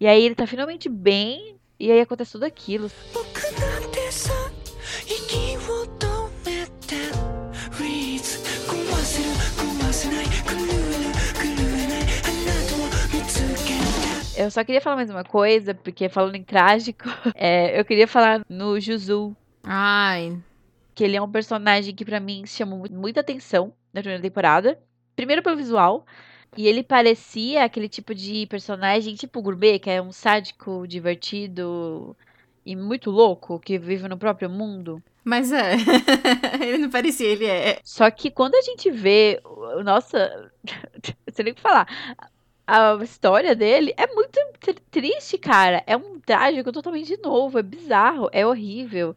E aí ele tá finalmente bem, e aí acontece tudo aquilo. Eu só queria falar mais uma coisa, porque falando em trágico, (laughs) é, eu queria falar no Juzu. Ai, que ele é um personagem que pra mim chamou mu- muita atenção na primeira temporada. Primeiro pelo visual, e ele parecia aquele tipo de personagem tipo gourmet, que é um sádico divertido e muito louco, que vive no próprio mundo. mas é. (laughs) ele não parecia, ele é. Só que quando a gente vê, o- nossa, (laughs) não sei nem o que falar. A história dele é muito tr- triste, cara. É um trágico totalmente novo, é bizarro, é horrível.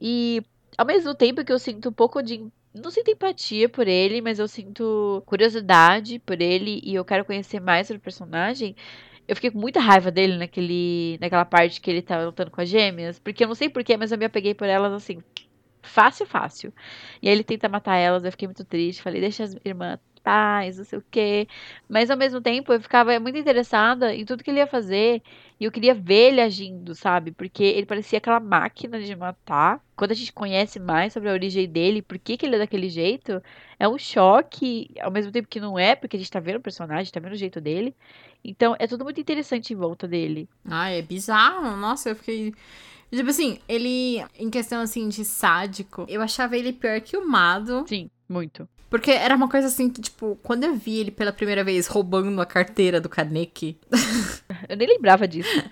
E ao mesmo tempo que eu sinto um pouco de. Não sinto empatia por ele, mas eu sinto curiosidade por ele e eu quero conhecer mais sobre o personagem. Eu fiquei com muita raiva dele naquele, naquela parte que ele tá lutando com as gêmeas. Porque eu não sei porquê, mas eu me apeguei por elas assim. Fácil, fácil. E aí ele tenta matar elas, eu fiquei muito triste. Falei, deixa as irmãs paz, não sei o quê. Mas ao mesmo tempo eu ficava muito interessada em tudo que ele ia fazer. E eu queria ver ele agindo, sabe? Porque ele parecia aquela máquina de matar. Quando a gente conhece mais sobre a origem dele, por que, que ele é daquele jeito, é um choque, ao mesmo tempo que não é, porque a gente tá vendo o personagem, tá vendo o jeito dele. Então é tudo muito interessante em volta dele. Ai, é bizarro. Nossa, eu fiquei. Tipo assim, ele, em questão assim de sádico, eu achava ele pior que o Mado. Sim, muito. Porque era uma coisa assim que, tipo, quando eu vi ele pela primeira vez roubando a carteira do Kaneki. (laughs) Eu nem lembrava disso. (laughs)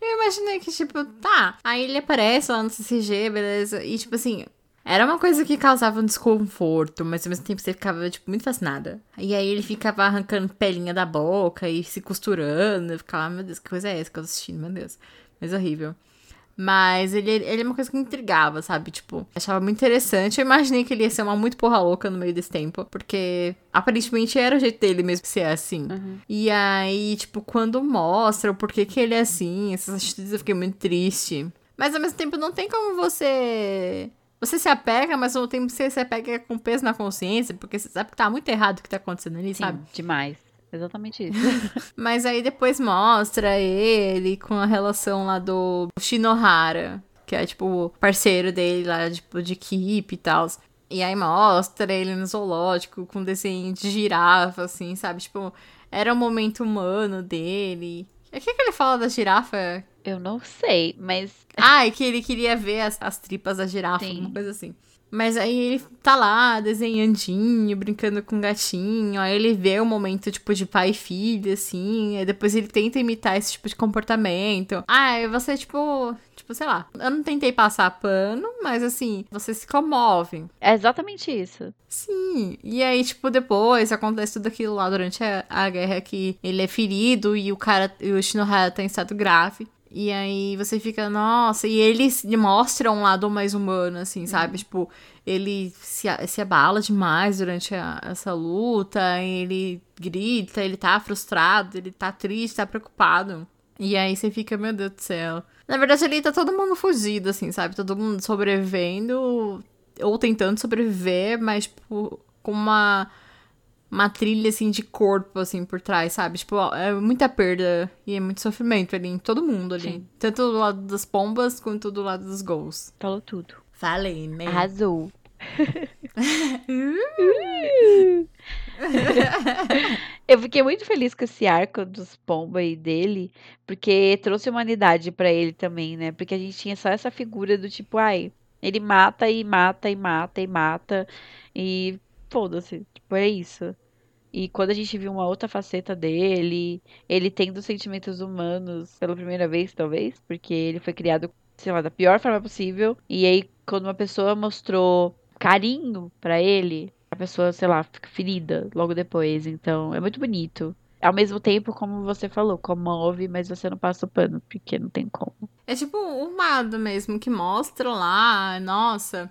eu imaginei que, tipo, tá. Aí ele aparece lá no CCG, beleza. E, tipo assim, era uma coisa que causava um desconforto, mas ao mesmo tempo você ficava, tipo, muito fascinada. E aí ele ficava arrancando pelinha da boca e se costurando. Eu ficava, meu Deus, que coisa é essa que eu tô assistindo, meu Deus. Mas horrível. Mas ele, ele é uma coisa que me intrigava, sabe? Tipo, achava muito interessante. Eu imaginei que ele ia ser uma muito porra louca no meio desse tempo. Porque aparentemente era o jeito dele mesmo ser assim. E aí, tipo, quando mostra o porquê que ele é assim, essas atitudes eu fiquei muito triste. Mas ao mesmo tempo não tem como você. Você se apega, mas ao mesmo tempo você se apega com peso na consciência, porque você sabe que tá muito errado o que tá acontecendo ali, Sim, sabe? demais. Exatamente (laughs) isso. Mas aí depois mostra ele com a relação lá do Shinohara, que é tipo o parceiro dele lá, tipo, de equipe e tal. E aí mostra ele no zoológico com desenho de girafa, assim, sabe? Tipo, era o momento humano dele. O que, que ele fala da girafa? Eu não sei, mas Ah, é que ele queria ver as, as tripas da girafa, Sim. alguma coisa assim. Mas aí ele tá lá, desenhandinho, brincando com o gatinho. Aí ele vê o momento, tipo, de pai e filho, assim. Aí depois ele tenta imitar esse tipo de comportamento. Ah, você, tipo... Tipo, sei lá. Eu não tentei passar pano, mas assim, você se comove. é exatamente isso. Sim. E aí, tipo, depois acontece tudo aquilo lá durante a, a guerra que ele é ferido e o cara, e o Shinohara tá em estado grave. E aí você fica, nossa, e ele se- mostra um lado mais humano, assim, sabe? Tipo, ele se, se abala demais durante a- essa luta, ele grita, ele tá frustrado, ele tá triste, tá preocupado. E aí você fica, meu Deus do céu. Na verdade, ali tá todo mundo fugido, assim, sabe? Todo mundo sobrevivendo, ou tentando sobreviver, mas, tipo, com uma, uma trilha, assim, de corpo, assim, por trás, sabe? Tipo, é muita perda e é muito sofrimento ali em todo mundo ali. Sim. Tanto do lado das pombas quanto do lado dos gols. Falou tudo. Falei, né? Arrasou. (laughs) Eu fiquei muito feliz com esse arco dos Pomba e dele, porque trouxe humanidade pra ele também, né? Porque a gente tinha só essa figura do tipo, ai, ele mata e mata e mata e mata e foda-se, tipo, é isso. E quando a gente viu uma outra faceta dele, ele tendo sentimentos humanos pela primeira vez, talvez, porque ele foi criado, sei lá, da pior forma possível. E aí, quando uma pessoa mostrou carinho pra ele, a pessoa, sei lá, fica ferida logo depois. Então, é muito bonito. ao mesmo tempo, como você falou, comove, mas você não passa o pano, porque não tem como. É tipo o Mado mesmo, que mostra lá, nossa,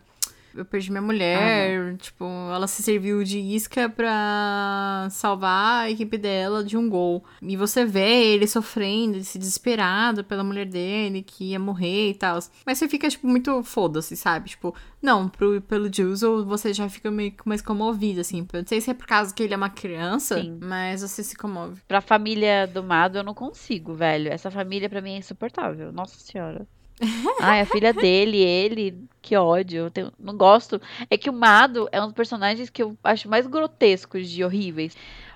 eu perdi minha mulher, tipo, ela se serviu de isca pra salvar a equipe dela de um gol. E você vê ele sofrendo, se desesperado pela mulher dele, que ia morrer e tal. Mas você fica, tipo, muito foda-se, sabe? Tipo, não, pro, pelo Juzo você já fica meio mais comovido, assim. Não sei se é por causa que ele é uma criança, Sim. mas você se comove. Pra família do Mado, eu não consigo, velho. Essa família pra mim é insuportável. Nossa senhora. (laughs) Ai, a filha dele, ele, que ódio. Eu tenho- não gosto. É que o Mado é um dos personagens que eu acho mais grotescos de horríveis.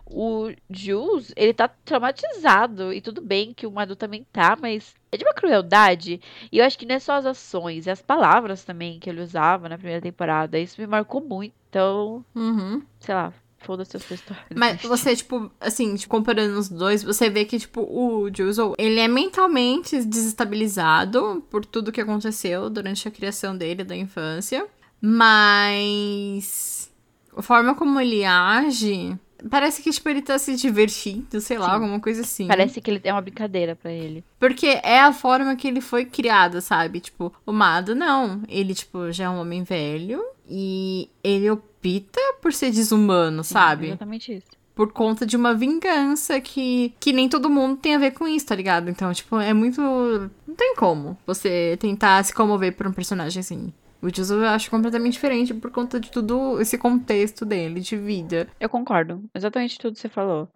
O Jules, ele tá traumatizado. E tudo bem que o Mado também tá, mas é de uma crueldade. E eu acho que não é só as ações, é as palavras também que ele usava na primeira temporada. Isso me marcou muito. Então, Uhum. sei lá, foda-se a sua história. Mas você, tipo, assim, tipo, comparando os dois, você vê que, tipo, o Juzo, ele é mentalmente desestabilizado por tudo que aconteceu durante a criação dele, da infância. Mas a forma como ele age, parece que, tipo, ele tá se divertindo, sei lá, Sim. alguma coisa assim. Parece que ele é uma brincadeira pra ele. Porque é a forma que ele foi criado, sabe? Tipo, o Mado, não. Ele, tipo, já é um homem velho e ele por ser desumano, sabe? Exatamente isso. por conta de uma vingança que, que nem todo mundo tem a ver com isso, tá ligado? Então, tipo, é muito. Não tem como você tentar se comover por um personagem assim. O Juzo eu acho completamente diferente por conta de tudo esse contexto dele, de vida. Eu concordo. Exatamente tudo que você falou.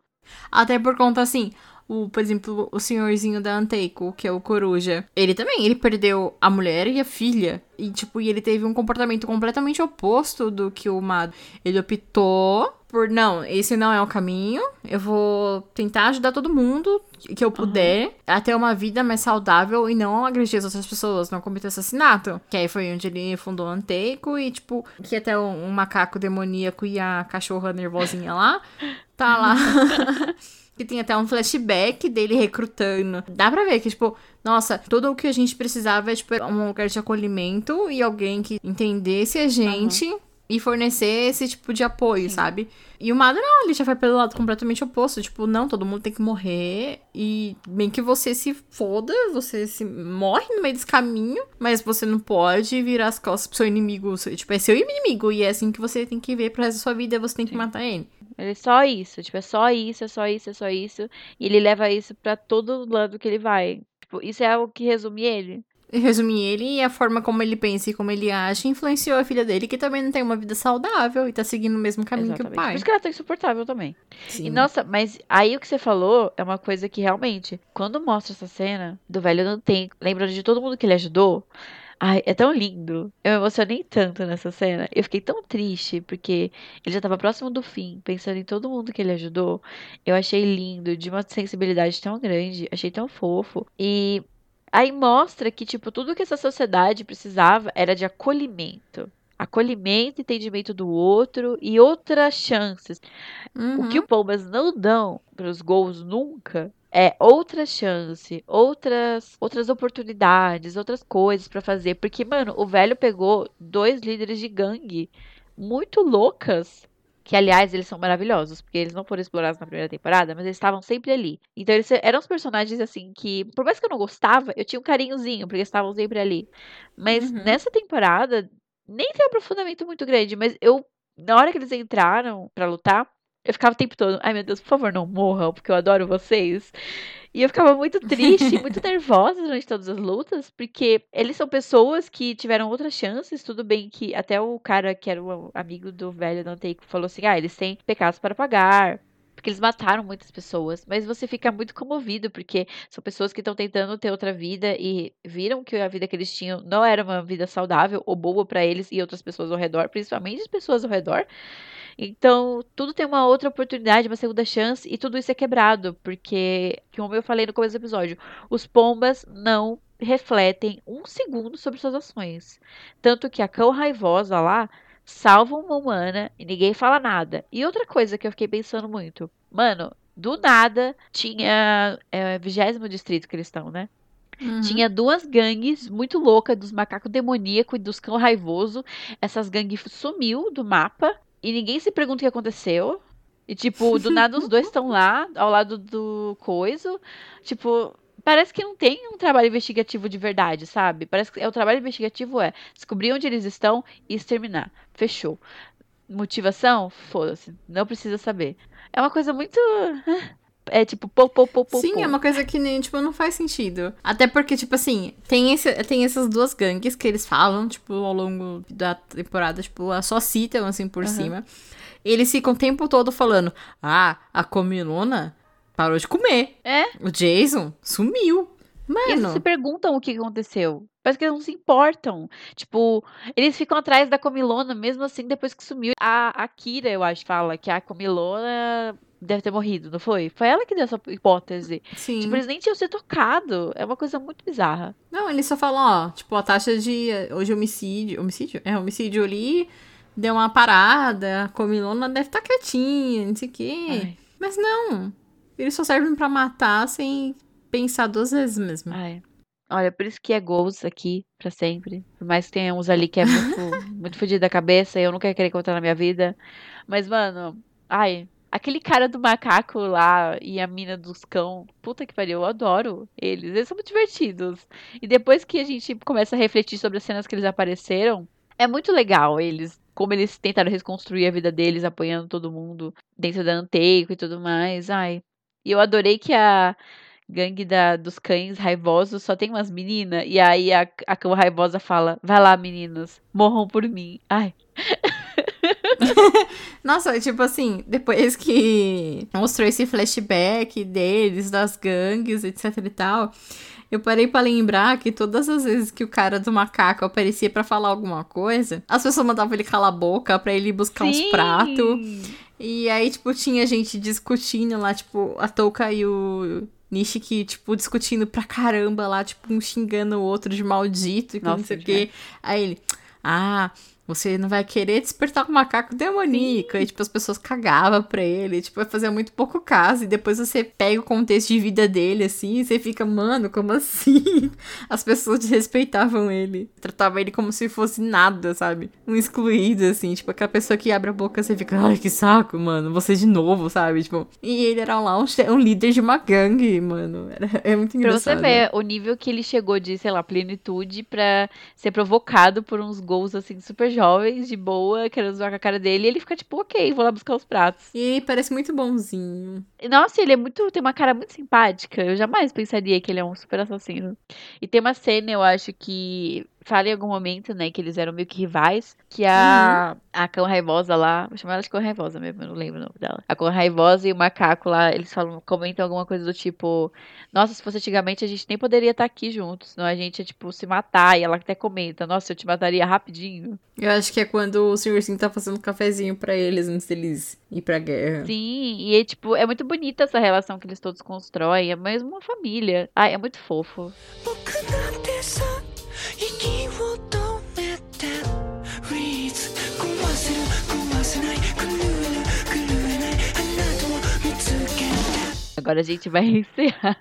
Até por conta, assim, o, por exemplo, o senhorzinho da Anteiko, que é o Coruja, ele também, ele perdeu a mulher e a filha. E, tipo, e ele teve um comportamento completamente oposto do que o Mado. Ele optou por, não, esse não é o caminho, eu vou tentar ajudar todo mundo que eu puder a ter uma vida mais saudável e não agredir as outras pessoas, não cometer assassinato. Que aí foi onde ele fundou o Anteiko e, tipo, que até um, um macaco demoníaco e a cachorra nervosinha lá, tá lá. (laughs) que tem até um flashback dele recrutando. Dá pra ver que, tipo, nossa, tudo o que a gente precisava é, tipo, um lugar de acolhimento e alguém que entendesse a gente. E fornecer esse tipo de apoio, sabe? E o Mado não, ele já vai pelo lado completamente oposto. Tipo, não, todo mundo tem que morrer. E bem que você se foda, você se morre no meio desse caminho. Mas você não pode virar as costas pro seu inimigo. Tipo, é seu inimigo. E é assim que você tem que ver pro resto da sua vida. Você tem que matar ele. Ele é só isso, tipo, é só isso, é só isso, é só isso. E ele leva isso pra todo lado que ele vai. Tipo, isso é o que resume ele. resumir ele e a forma como ele pensa e como ele age influenciou a filha dele, que também não tem uma vida saudável e tá seguindo o mesmo caminho que o Exatamente. pai. Por isso que ela tá insuportável também. Sim. E nossa, mas aí o que você falou é uma coisa que realmente, quando mostra essa cena do velho não tem, lembrando de todo mundo que ele ajudou. Ai, é tão lindo. Eu me emocionei tanto nessa cena. Eu fiquei tão triste, porque ele já tava próximo do fim, pensando em todo mundo que ele ajudou. Eu achei lindo, de uma sensibilidade tão grande, achei tão fofo. E aí mostra que, tipo, tudo que essa sociedade precisava era de acolhimento. Acolhimento, entendimento do outro e outras chances. O que Uhum. o Palmas não dão para os gols nunca é outra chance, outras outras oportunidades, outras coisas para fazer. Porque, mano, o velho pegou dois líderes de gangue muito loucas. Que, aliás, eles são maravilhosos, porque eles não foram explorados na primeira temporada, mas eles estavam sempre ali. Então, eles eram os personagens, assim, que, por mais que eu não gostava, eu tinha um carinhozinho, porque eles estavam sempre ali. Mas Uhum. nessa temporada, nem tem um aprofundamento muito grande, mas eu, na hora que eles entraram pra lutar, eu ficava o tempo todo, ai meu Deus, por favor, não morram, porque eu adoro vocês. E eu ficava muito triste, muito (laughs) nervosa durante todas as lutas, porque eles são pessoas que tiveram outras chances. Tudo bem que até o cara que era o amigo do velho Danteico falou assim: ah, eles têm pecados para pagar. Porque eles mataram muitas pessoas. Mas você fica muito comovido, porque são pessoas que estão tentando ter outra vida e viram que a vida que eles tinham não era uma vida saudável ou boa para eles e outras pessoas ao redor, principalmente as pessoas ao redor. Então, tudo tem uma outra oportunidade, uma segunda chance, e tudo isso é quebrado, porque, como eu falei no começo do episódio, os pombas não refletem um segundo sobre suas ações. Tanto que a cão raivosa lá salva uma humana e ninguém fala nada. E outra coisa que eu fiquei pensando muito, mano, do nada tinha é, vigésimo distrito que eles estão, né? Uhum. Tinha duas gangues muito loucas dos macacos demoníacos e dos cão raivoso. Essas gangues sumiu do mapa e ninguém se pergunta o que aconteceu. E, tipo, do nada os dois estão lá, ao lado do coiso. Tipo, parece que não tem um trabalho investigativo de verdade, sabe? Parece que é, o trabalho investigativo é descobrir onde eles estão e exterminar. Fechou. Motivação? Foda-se. Não precisa saber. É uma coisa muito. (laughs) É tipo, pô, pô, pô, pô. Sim, pô. é uma coisa que nem, tipo, não faz sentido. Até porque, tipo assim, tem, esse, tem essas duas gangues que eles falam, tipo, ao longo da temporada, tipo, só citam, assim, por Aham. cima. Eles ficam o tempo todo falando, ah, a comilona parou de comer. É. O Jason sumiu. E eles Mano, se perguntam o que aconteceu. Parece que eles não se importam. Tipo, eles ficam atrás da comilona, mesmo assim, depois que sumiu. A, a Kira, eu acho, fala que a comilona deve ter morrido, não foi? Foi ela que deu essa hipótese. sim. Tipo, eles nem tinham se tocado. É uma coisa muito bizarra. Não, eles só falam, ó, tipo, a taxa de hoje homicídio, homicídio? É, homicídio ali deu uma parada, a comilona deve estar quietinha, não sei o quê. Ai, Mas não, eles só servem pra matar sem pensar duas vezes mesmo. ai. Olha, por isso que é goals aqui, pra sempre. Por mais que tenha uns ali que é muito, (laughs) muito fodido da cabeça e eu nunca ia querer encontrar na minha vida. Mas, mano, ai, aquele cara do macaco lá e a mina dos cão, puta que pariu, eu adoro eles. Eles são muito divertidos. E depois que a gente começa a refletir sobre as cenas que eles apareceram, é muito legal eles. Como eles tentaram reconstruir a vida deles, apoiando todo mundo dentro da Anteico e tudo mais. Ai. E eu adorei que a gangue da, dos cães raivosos só tem umas meninas. E aí a, a cão raivosa fala: Vai lá, meninos, morram por mim. Ai. (laughs) Nossa, tipo assim, depois que mostrou esse flashback deles, das gangues, etc e tal, eu parei pra lembrar que todas as vezes que o cara do macaco aparecia pra falar alguma coisa, as pessoas mandavam ele calar a boca pra ele buscar uns Sim! pratos. E aí, tipo, tinha gente discutindo lá, tipo, a Touka e o Nishiki, tipo, discutindo pra caramba lá, tipo, um xingando o outro de maldito e que não sei o quê. Aí ele, ah, você não vai querer despertar o macaco demoníaco. E, tipo, as pessoas cagavam pra ele. Tipo, fazia muito pouco caso. E depois você pega o contexto de vida dele, assim, e você fica, mano, como assim? (laughs) As pessoas desrespeitavam ele. Tratavam ele como se fosse nada, sabe? Um excluído, assim. Tipo, aquela pessoa que abre a boca, você fica, ai, que saco, mano. Você de novo, sabe? Tipo, e ele era lá um, um líder de uma gangue, mano. Era, é muito Pra engraçado. você ver o nível que ele chegou de, sei lá, plenitude pra ser provocado por uns gols, assim, super jovens, de boa, querendo zoar com a cara dele. E ele fica tipo, ok, vou lá buscar os pratos. E parece muito bonzinho. Nossa, ele é muito. Tem uma cara muito simpática. Eu jamais pensaria que ele é um super assassino. E tem uma cena, eu acho que. Fala em algum momento, né? Que eles eram meio que rivais. Que a. A cão raivosa lá. Vou chamar ela de cão raivosa mesmo, eu não lembro o nome dela. A cão raivosa e o macaco lá, eles falam, comentam alguma coisa do tipo. Nossa, se fosse antigamente, a gente nem poderia estar aqui juntos. Senão a gente ia, tipo, se matar. E ela até comenta, nossa, eu te mataria rapidinho. Eu acho que é quando o senhorzinho tá fazendo um cafezinho pra eles antes deles ir pra guerra. Sim, e é, tipo, é muito bonita essa relação que eles todos constroem. É mesmo uma família. Ai, é muito fofo. Agora a gente vai (laughs) encerrar.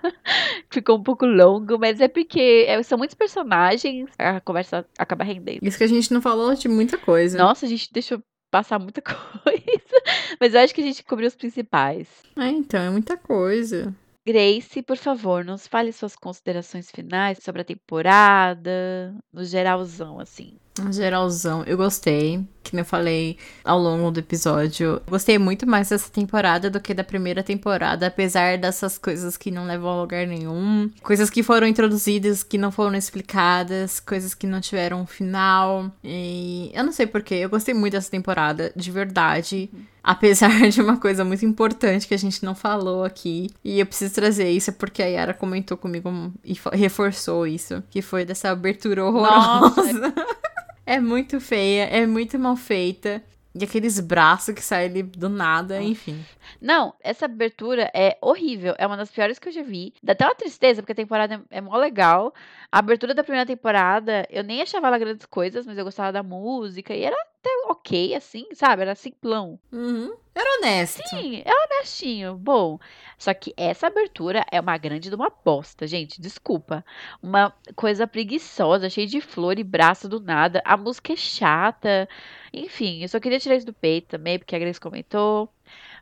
Ficou um pouco longo, mas é porque é, são muitos personagens, a conversa acaba rendendo. Isso que a gente não falou de muita coisa. Nossa, a gente deixou passar muita (laughs) coisa. Mas eu acho que a gente cobriu os principais. É, então, é muita coisa. Grace, por favor, nos fale suas considerações finais sobre a temporada, no geralzão, assim. Geralzão, eu gostei. Que eu falei ao longo do episódio. Gostei muito mais dessa temporada do que da primeira temporada, apesar dessas coisas que não levam a lugar nenhum. Coisas que foram introduzidas que não foram explicadas, coisas que não tiveram um final. E eu não sei porquê, eu gostei muito dessa temporada, de verdade. Apesar (laughs) de uma coisa muito importante que a gente não falou aqui. E eu preciso trazer isso porque a Yara comentou comigo e reforçou isso. Que foi dessa abertura horrorosa. (laughs) É muito feia, é muito mal feita. E aqueles braços que saem ali do nada, enfim. Não, essa abertura é horrível. É uma das piores que eu já vi. Dá até uma tristeza, porque a temporada é, mó legal. A abertura da primeira temporada, eu nem achava ela grandes coisas, mas eu gostava da música. E era até ok, assim, sabe? Era simplão. Uhum. Era honesto. Sim, é honestinho, bom. Só que essa abertura é uma grande de uma bosta, gente. Desculpa. Uma coisa preguiçosa, cheia de flor e braço do nada. A música é chata. Enfim, eu só queria tirar isso do peito também, porque a Grace comentou.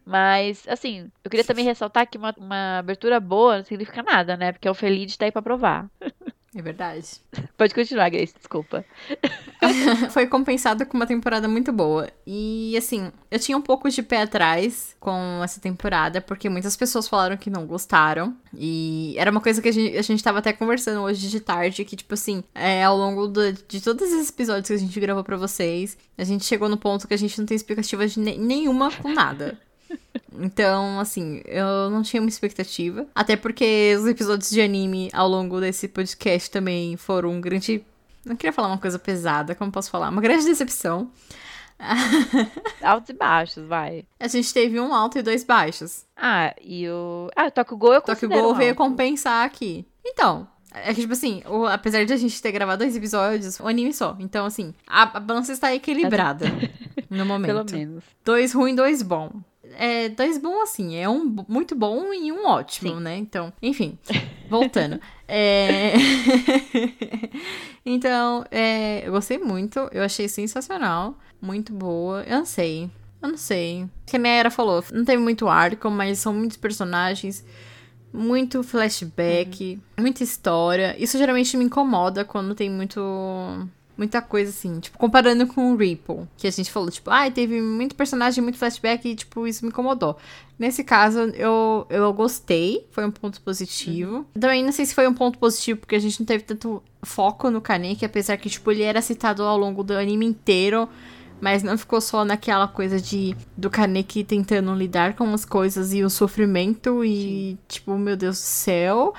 Mas, assim, eu queria também ressaltar que uma, uma abertura boa não significa nada, né? Porque o Feliz tá aí pra provar. É verdade. (laughs) Pode continuar, Grace, desculpa. (laughs) Foi compensado com uma temporada muito boa. E assim, eu tinha um pouco de pé atrás com essa temporada, porque muitas pessoas falaram que não gostaram. E era uma coisa que a gente, a gente tava até conversando hoje de tarde, que, tipo assim, é, ao longo do, de todos esses episódios que a gente gravou pra vocês, a gente chegou no ponto que a gente não tem explicativa de ne- nenhuma com nada. Então, assim, eu não tinha uma expectativa. Até porque os episódios de anime ao longo desse podcast também foram um grande. Não queria falar uma coisa pesada, como posso falar? Uma grande decepção. (laughs) Altos e baixos, vai. A gente teve um alto e dois baixos. Ah, e o. Ah, o Tokyo Ghoul eu Gol veio compensar aqui. Então, é que, tipo assim, o- apesar de a gente ter gravado dois episódios, o anime só. Então, assim, a, a balança está equilibrada (laughs) no momento. Pelo menos. Dois ruim, dois bom. É, dois bom assim, é um muito bom e um ótimo, Sim. né? Então, enfim, voltando. (laughs) É... (laughs) então, é, eu gostei muito, eu achei sensacional, muito boa. Eu não sei, eu não sei. Que a Era falou, não teve muito arco, mas são muitos personagens, muito flashback, muita história. Isso geralmente me incomoda quando tem muito muita coisa assim, tipo, comparando com o Ripple, que a gente falou, tipo, ai, teve muito personagem, muito flashback e, tipo, isso me incomodou. Nesse caso, eu, eu gostei, foi um ponto positivo. Também não sei se foi um ponto positivo, porque a gente não teve tanto foco no Kaneki, apesar que, tipo, ele era citado ao longo do anime inteiro, mas não ficou só naquela coisa de do Kaneki tentando lidar com as coisas e o sofrimento e, tipo, meu Deus do céu.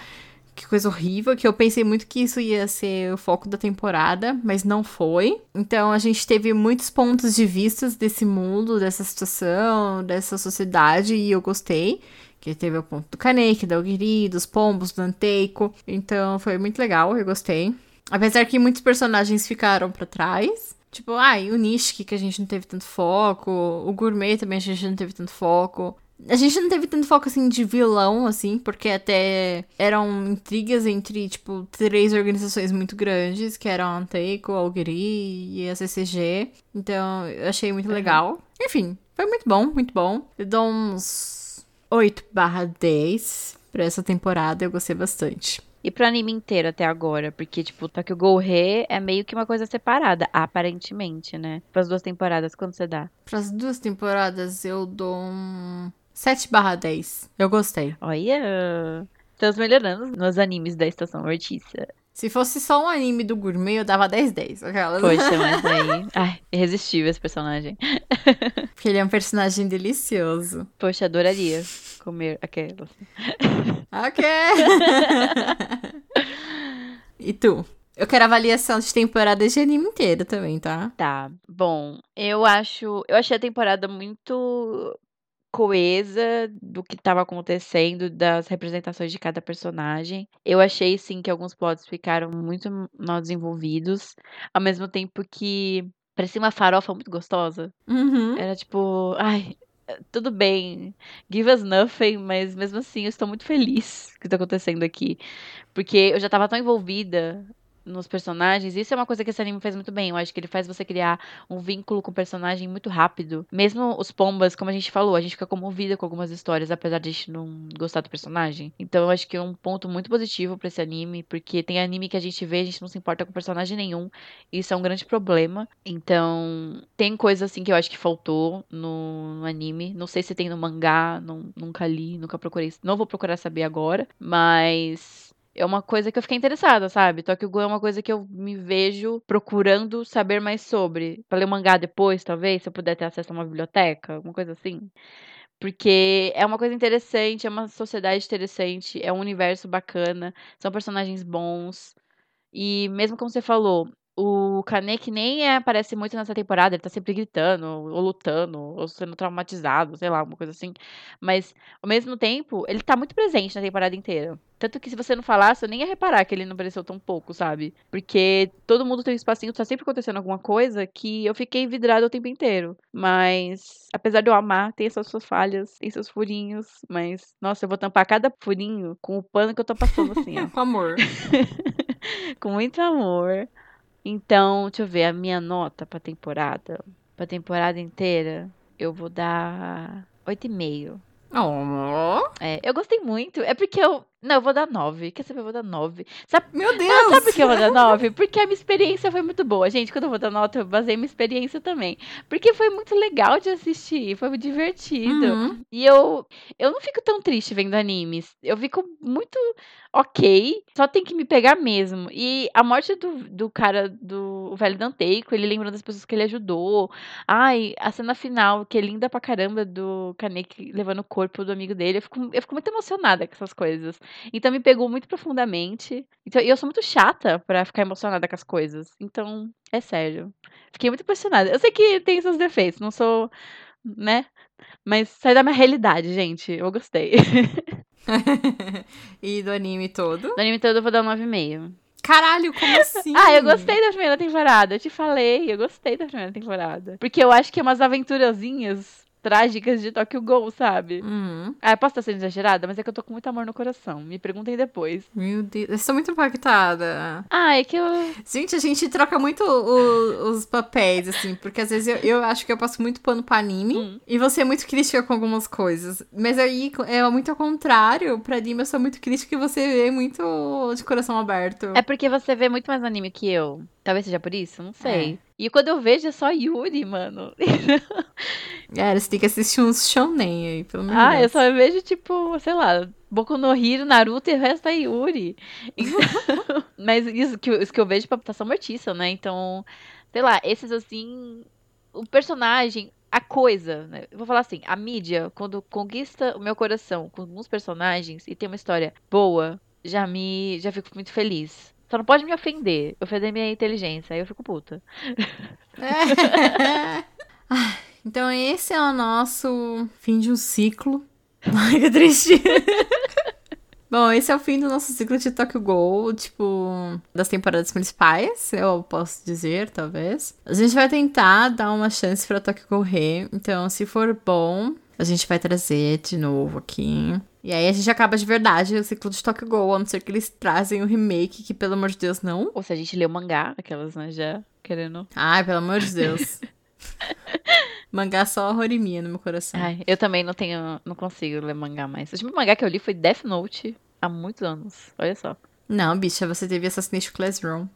Que coisa horrível, que eu pensei muito que isso ia ser o foco da temporada, mas não foi. Então a gente teve muitos pontos de vistas desse mundo, dessa situação, dessa sociedade, e eu gostei. Que teve o ponto do Kaneki, da Ogiri, dos pombos, do Anteiko. Então foi muito legal, eu gostei. Apesar que muitos personagens ficaram pra trás. Tipo, ai, o Nishiki, que a gente não teve tanto foco. O Gourmet também a gente não teve tanto foco. A gente não teve tanto foco, assim, de vilão, assim, porque até eram intrigas entre, tipo, três organizações muito grandes, que eram a Anteiko, a Algeri e a CCG. Então, eu achei muito legal. Enfim, foi muito bom, muito bom. Eu dou uns 8 barra 10 pra essa temporada, eu gostei bastante. E pro anime inteiro até agora, porque, tipo, Tokyo Ghoul Re é meio que uma coisa separada, aparentemente, né? Para as duas temporadas, quando você dá? Para as duas temporadas, eu dou um 7 barra 10. Eu gostei. Olha! Estamos melhorando nos animes da Estação Hortícia. Se fosse só um anime do gourmet, eu dava 10-10. Aquelas. Poxa, (laughs) mas aí. Ai, irresistível esse personagem. (laughs) Porque ele é um personagem delicioso. Poxa, adoraria comer aquelas. (laughs) Ok. e tu? Eu quero avaliação de temporada de anime inteiro também, tá? Tá. Bom, eu acho. Eu achei a temporada muito coesa do que estava acontecendo, das representações de cada personagem. Eu achei, sim, que alguns plots ficaram muito mal desenvolvidos, ao mesmo tempo que parecia uma farofa muito gostosa. Uhum. Era tipo, ai, tudo bem, give us nothing, mas mesmo assim eu estou muito feliz que está acontecendo aqui. Porque eu já estava tão envolvida nos personagens. Isso é uma coisa que esse anime faz muito bem. Eu acho que ele faz você criar um vínculo com o personagem muito rápido. Mesmo os pombas, como a gente falou, a gente fica comovida com algumas histórias, apesar de a gente não gostar do personagem. Então eu acho que é um ponto muito positivo pra esse anime, porque tem anime que a gente vê, a gente não se importa com personagem nenhum. Isso é um grande problema. Então, tem coisa assim que eu acho que faltou no, no anime. Não sei se tem no mangá, não, nunca li, nunca procurei. Não vou procurar saber agora, mas é uma coisa que eu fiquei interessada, sabe? Tokyo Ghoul é uma coisa que eu me vejo procurando saber mais sobre. Pra ler o mangá depois, talvez, se eu puder ter acesso a uma biblioteca, alguma coisa assim. Porque é uma coisa interessante, é uma sociedade interessante, é um universo bacana, são personagens bons. E mesmo como você falou, o Kaneki nem é, aparece muito nessa temporada, ele tá sempre gritando, ou lutando, ou sendo traumatizado, sei lá, alguma coisa assim. Mas, ao mesmo tempo, ele tá muito presente na temporada inteira. Tanto que se você não falasse, eu nem ia reparar que ele não apareceu tão pouco, sabe? Porque todo mundo tem um espacinho, tá sempre acontecendo alguma coisa que eu fiquei vidrada o tempo inteiro. Mas, apesar de eu amar, tem essas suas falhas, tem seus furinhos. Mas, nossa, eu vou tampar cada furinho com o pano que eu tô passando, assim, ó. (laughs) Com amor. (laughs) com muito amor. Então, deixa eu ver, a minha nota pra temporada. Pra temporada inteira, eu vou dar 8,5. Oh, É, eu gostei muito. É porque eu. Não, eu vou dar 9. Quer saber? Eu vou dar 9. Sabe, meu Deus! Ah, sabe por que eu vou dar (laughs) 9? Porque a minha experiência foi muito boa. Gente, quando eu vou dar nota, eu basei minha experiência também. Porque foi muito legal de assistir, foi divertido. Uhum. E eu, eu não fico tão triste vendo animes. Eu fico muito ok, só tem que me pegar mesmo. E a morte do, do cara, do velho Danteico, ele lembrando das pessoas que ele ajudou. Ai, a cena final, que é linda pra caramba, do Kaneki levando o corpo do amigo dele. Eu fico, eu fico muito emocionada com essas coisas. Então me pegou muito profundamente. Então, e eu sou muito chata pra ficar emocionada com as coisas. Então, é sério. Fiquei muito impressionada. Eu sei que tem seus defeitos, não sou, né? Mas sai da minha realidade, gente. Eu gostei. (laughs) e do anime todo? Do anime todo eu vou dar 9,5. Caralho, como (laughs) assim? Ah, eu gostei da primeira temporada. Eu te falei, eu gostei da primeira temporada. Porque eu acho que é umas aventurazinhas trágicas de Tokyo Ghoul, sabe? Uhum. Ah, eu posso estar sendo exagerada, mas é que eu tô com muito amor no coração. Me perguntem depois. Meu Deus, eu estou muito impactada. Ah, é que eu. Gente, a gente troca muito o- os papéis, assim, porque às vezes eu, eu acho que eu passo muito pano pra anime Hum. e você é muito crítica com algumas coisas. Mas aí é muito ao contrário. Pra anime eu sou muito crítica e você é muito de coração aberto. É porque você vê muito mais anime que eu. Talvez seja por isso, não sei. E quando eu vejo é só Yuri, mano. (laughs) É, você tem que assistir uns shonen aí, pelo menos. ah, eu só vejo, tipo, sei lá, Boku no Hero, Naruto e o resto é Yuri. Então- (laughs) Mas isso que, eu- isso que eu vejo pra passar mortiça, né? Então, sei lá, esses assim. O personagem, a coisa, né? Eu vou falar assim, a mídia, quando conquista o meu coração com alguns personagens e tem uma história boa, já me. já fico muito feliz. Só não pode me ofender, ofender minha inteligência, aí eu fico puta. É. (laughs) Então esse é o nosso fim de um ciclo. (laughs) Ai, que triste. (laughs) Bom, esse é o fim do nosso ciclo de Tokyo Ghoul, tipo, das temporadas principais, eu posso dizer, talvez. A gente vai tentar dar uma chance pra Tokyo Ghoul Re, então se for bom, a gente vai trazer de novo aqui. E aí a gente acaba de verdade o ciclo de Tokyo Ghoul, a não ser que eles trazem o remake, que pelo amor de Deus, não. Ou se a gente lê o mangá, aquelas, né, já querendo. Ai, pelo amor de Deus. (laughs) Mangá só Horimiya no meu coração. Ai, eu também não tenho, não consigo ler mangá mais. O último mangá que eu li foi Death Note há muitos anos. Olha só. Não, bicha, você teve Assassination Classroom.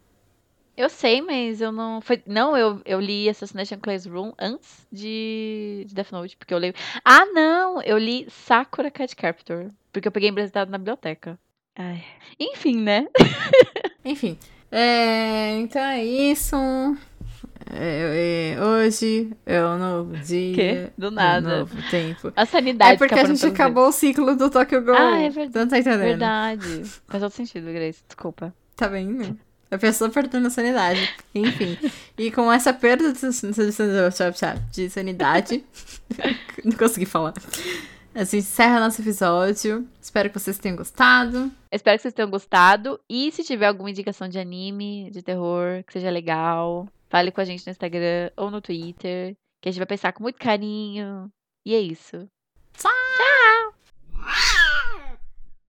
Eu sei, mas eu não. Foi, não, eu, eu li Assassination Classroom antes de, de Death Note, porque eu leio. Ah, não! Eu li Sakura Cat Captor, porque eu peguei emprestado na biblioteca. Ai. Enfim, né? (laughs) Enfim. É, então é isso. É, é, hoje é um novo (laughs) dia. Quê? Do é um nada. novo tempo. A sanidade É porque a escapando gente acabou o ciclo do Tokyo Ghoul. Ah, é verdade. Não tá entendendo. Verdade. Faz todo sentido, Grace. Desculpa. Tá vendo? A pessoa perdendo a sanidade. Enfim. E com essa perda de, de sanidade. (laughs) não consegui falar. A gente encerra nosso episódio. Espero que vocês tenham gostado. Espero que vocês tenham gostado. E se tiver alguma indicação de anime, de terror, que seja legal, fale com a gente no Instagram ou no Twitter. Que a gente vai pensar com muito carinho. E é isso. Tchau!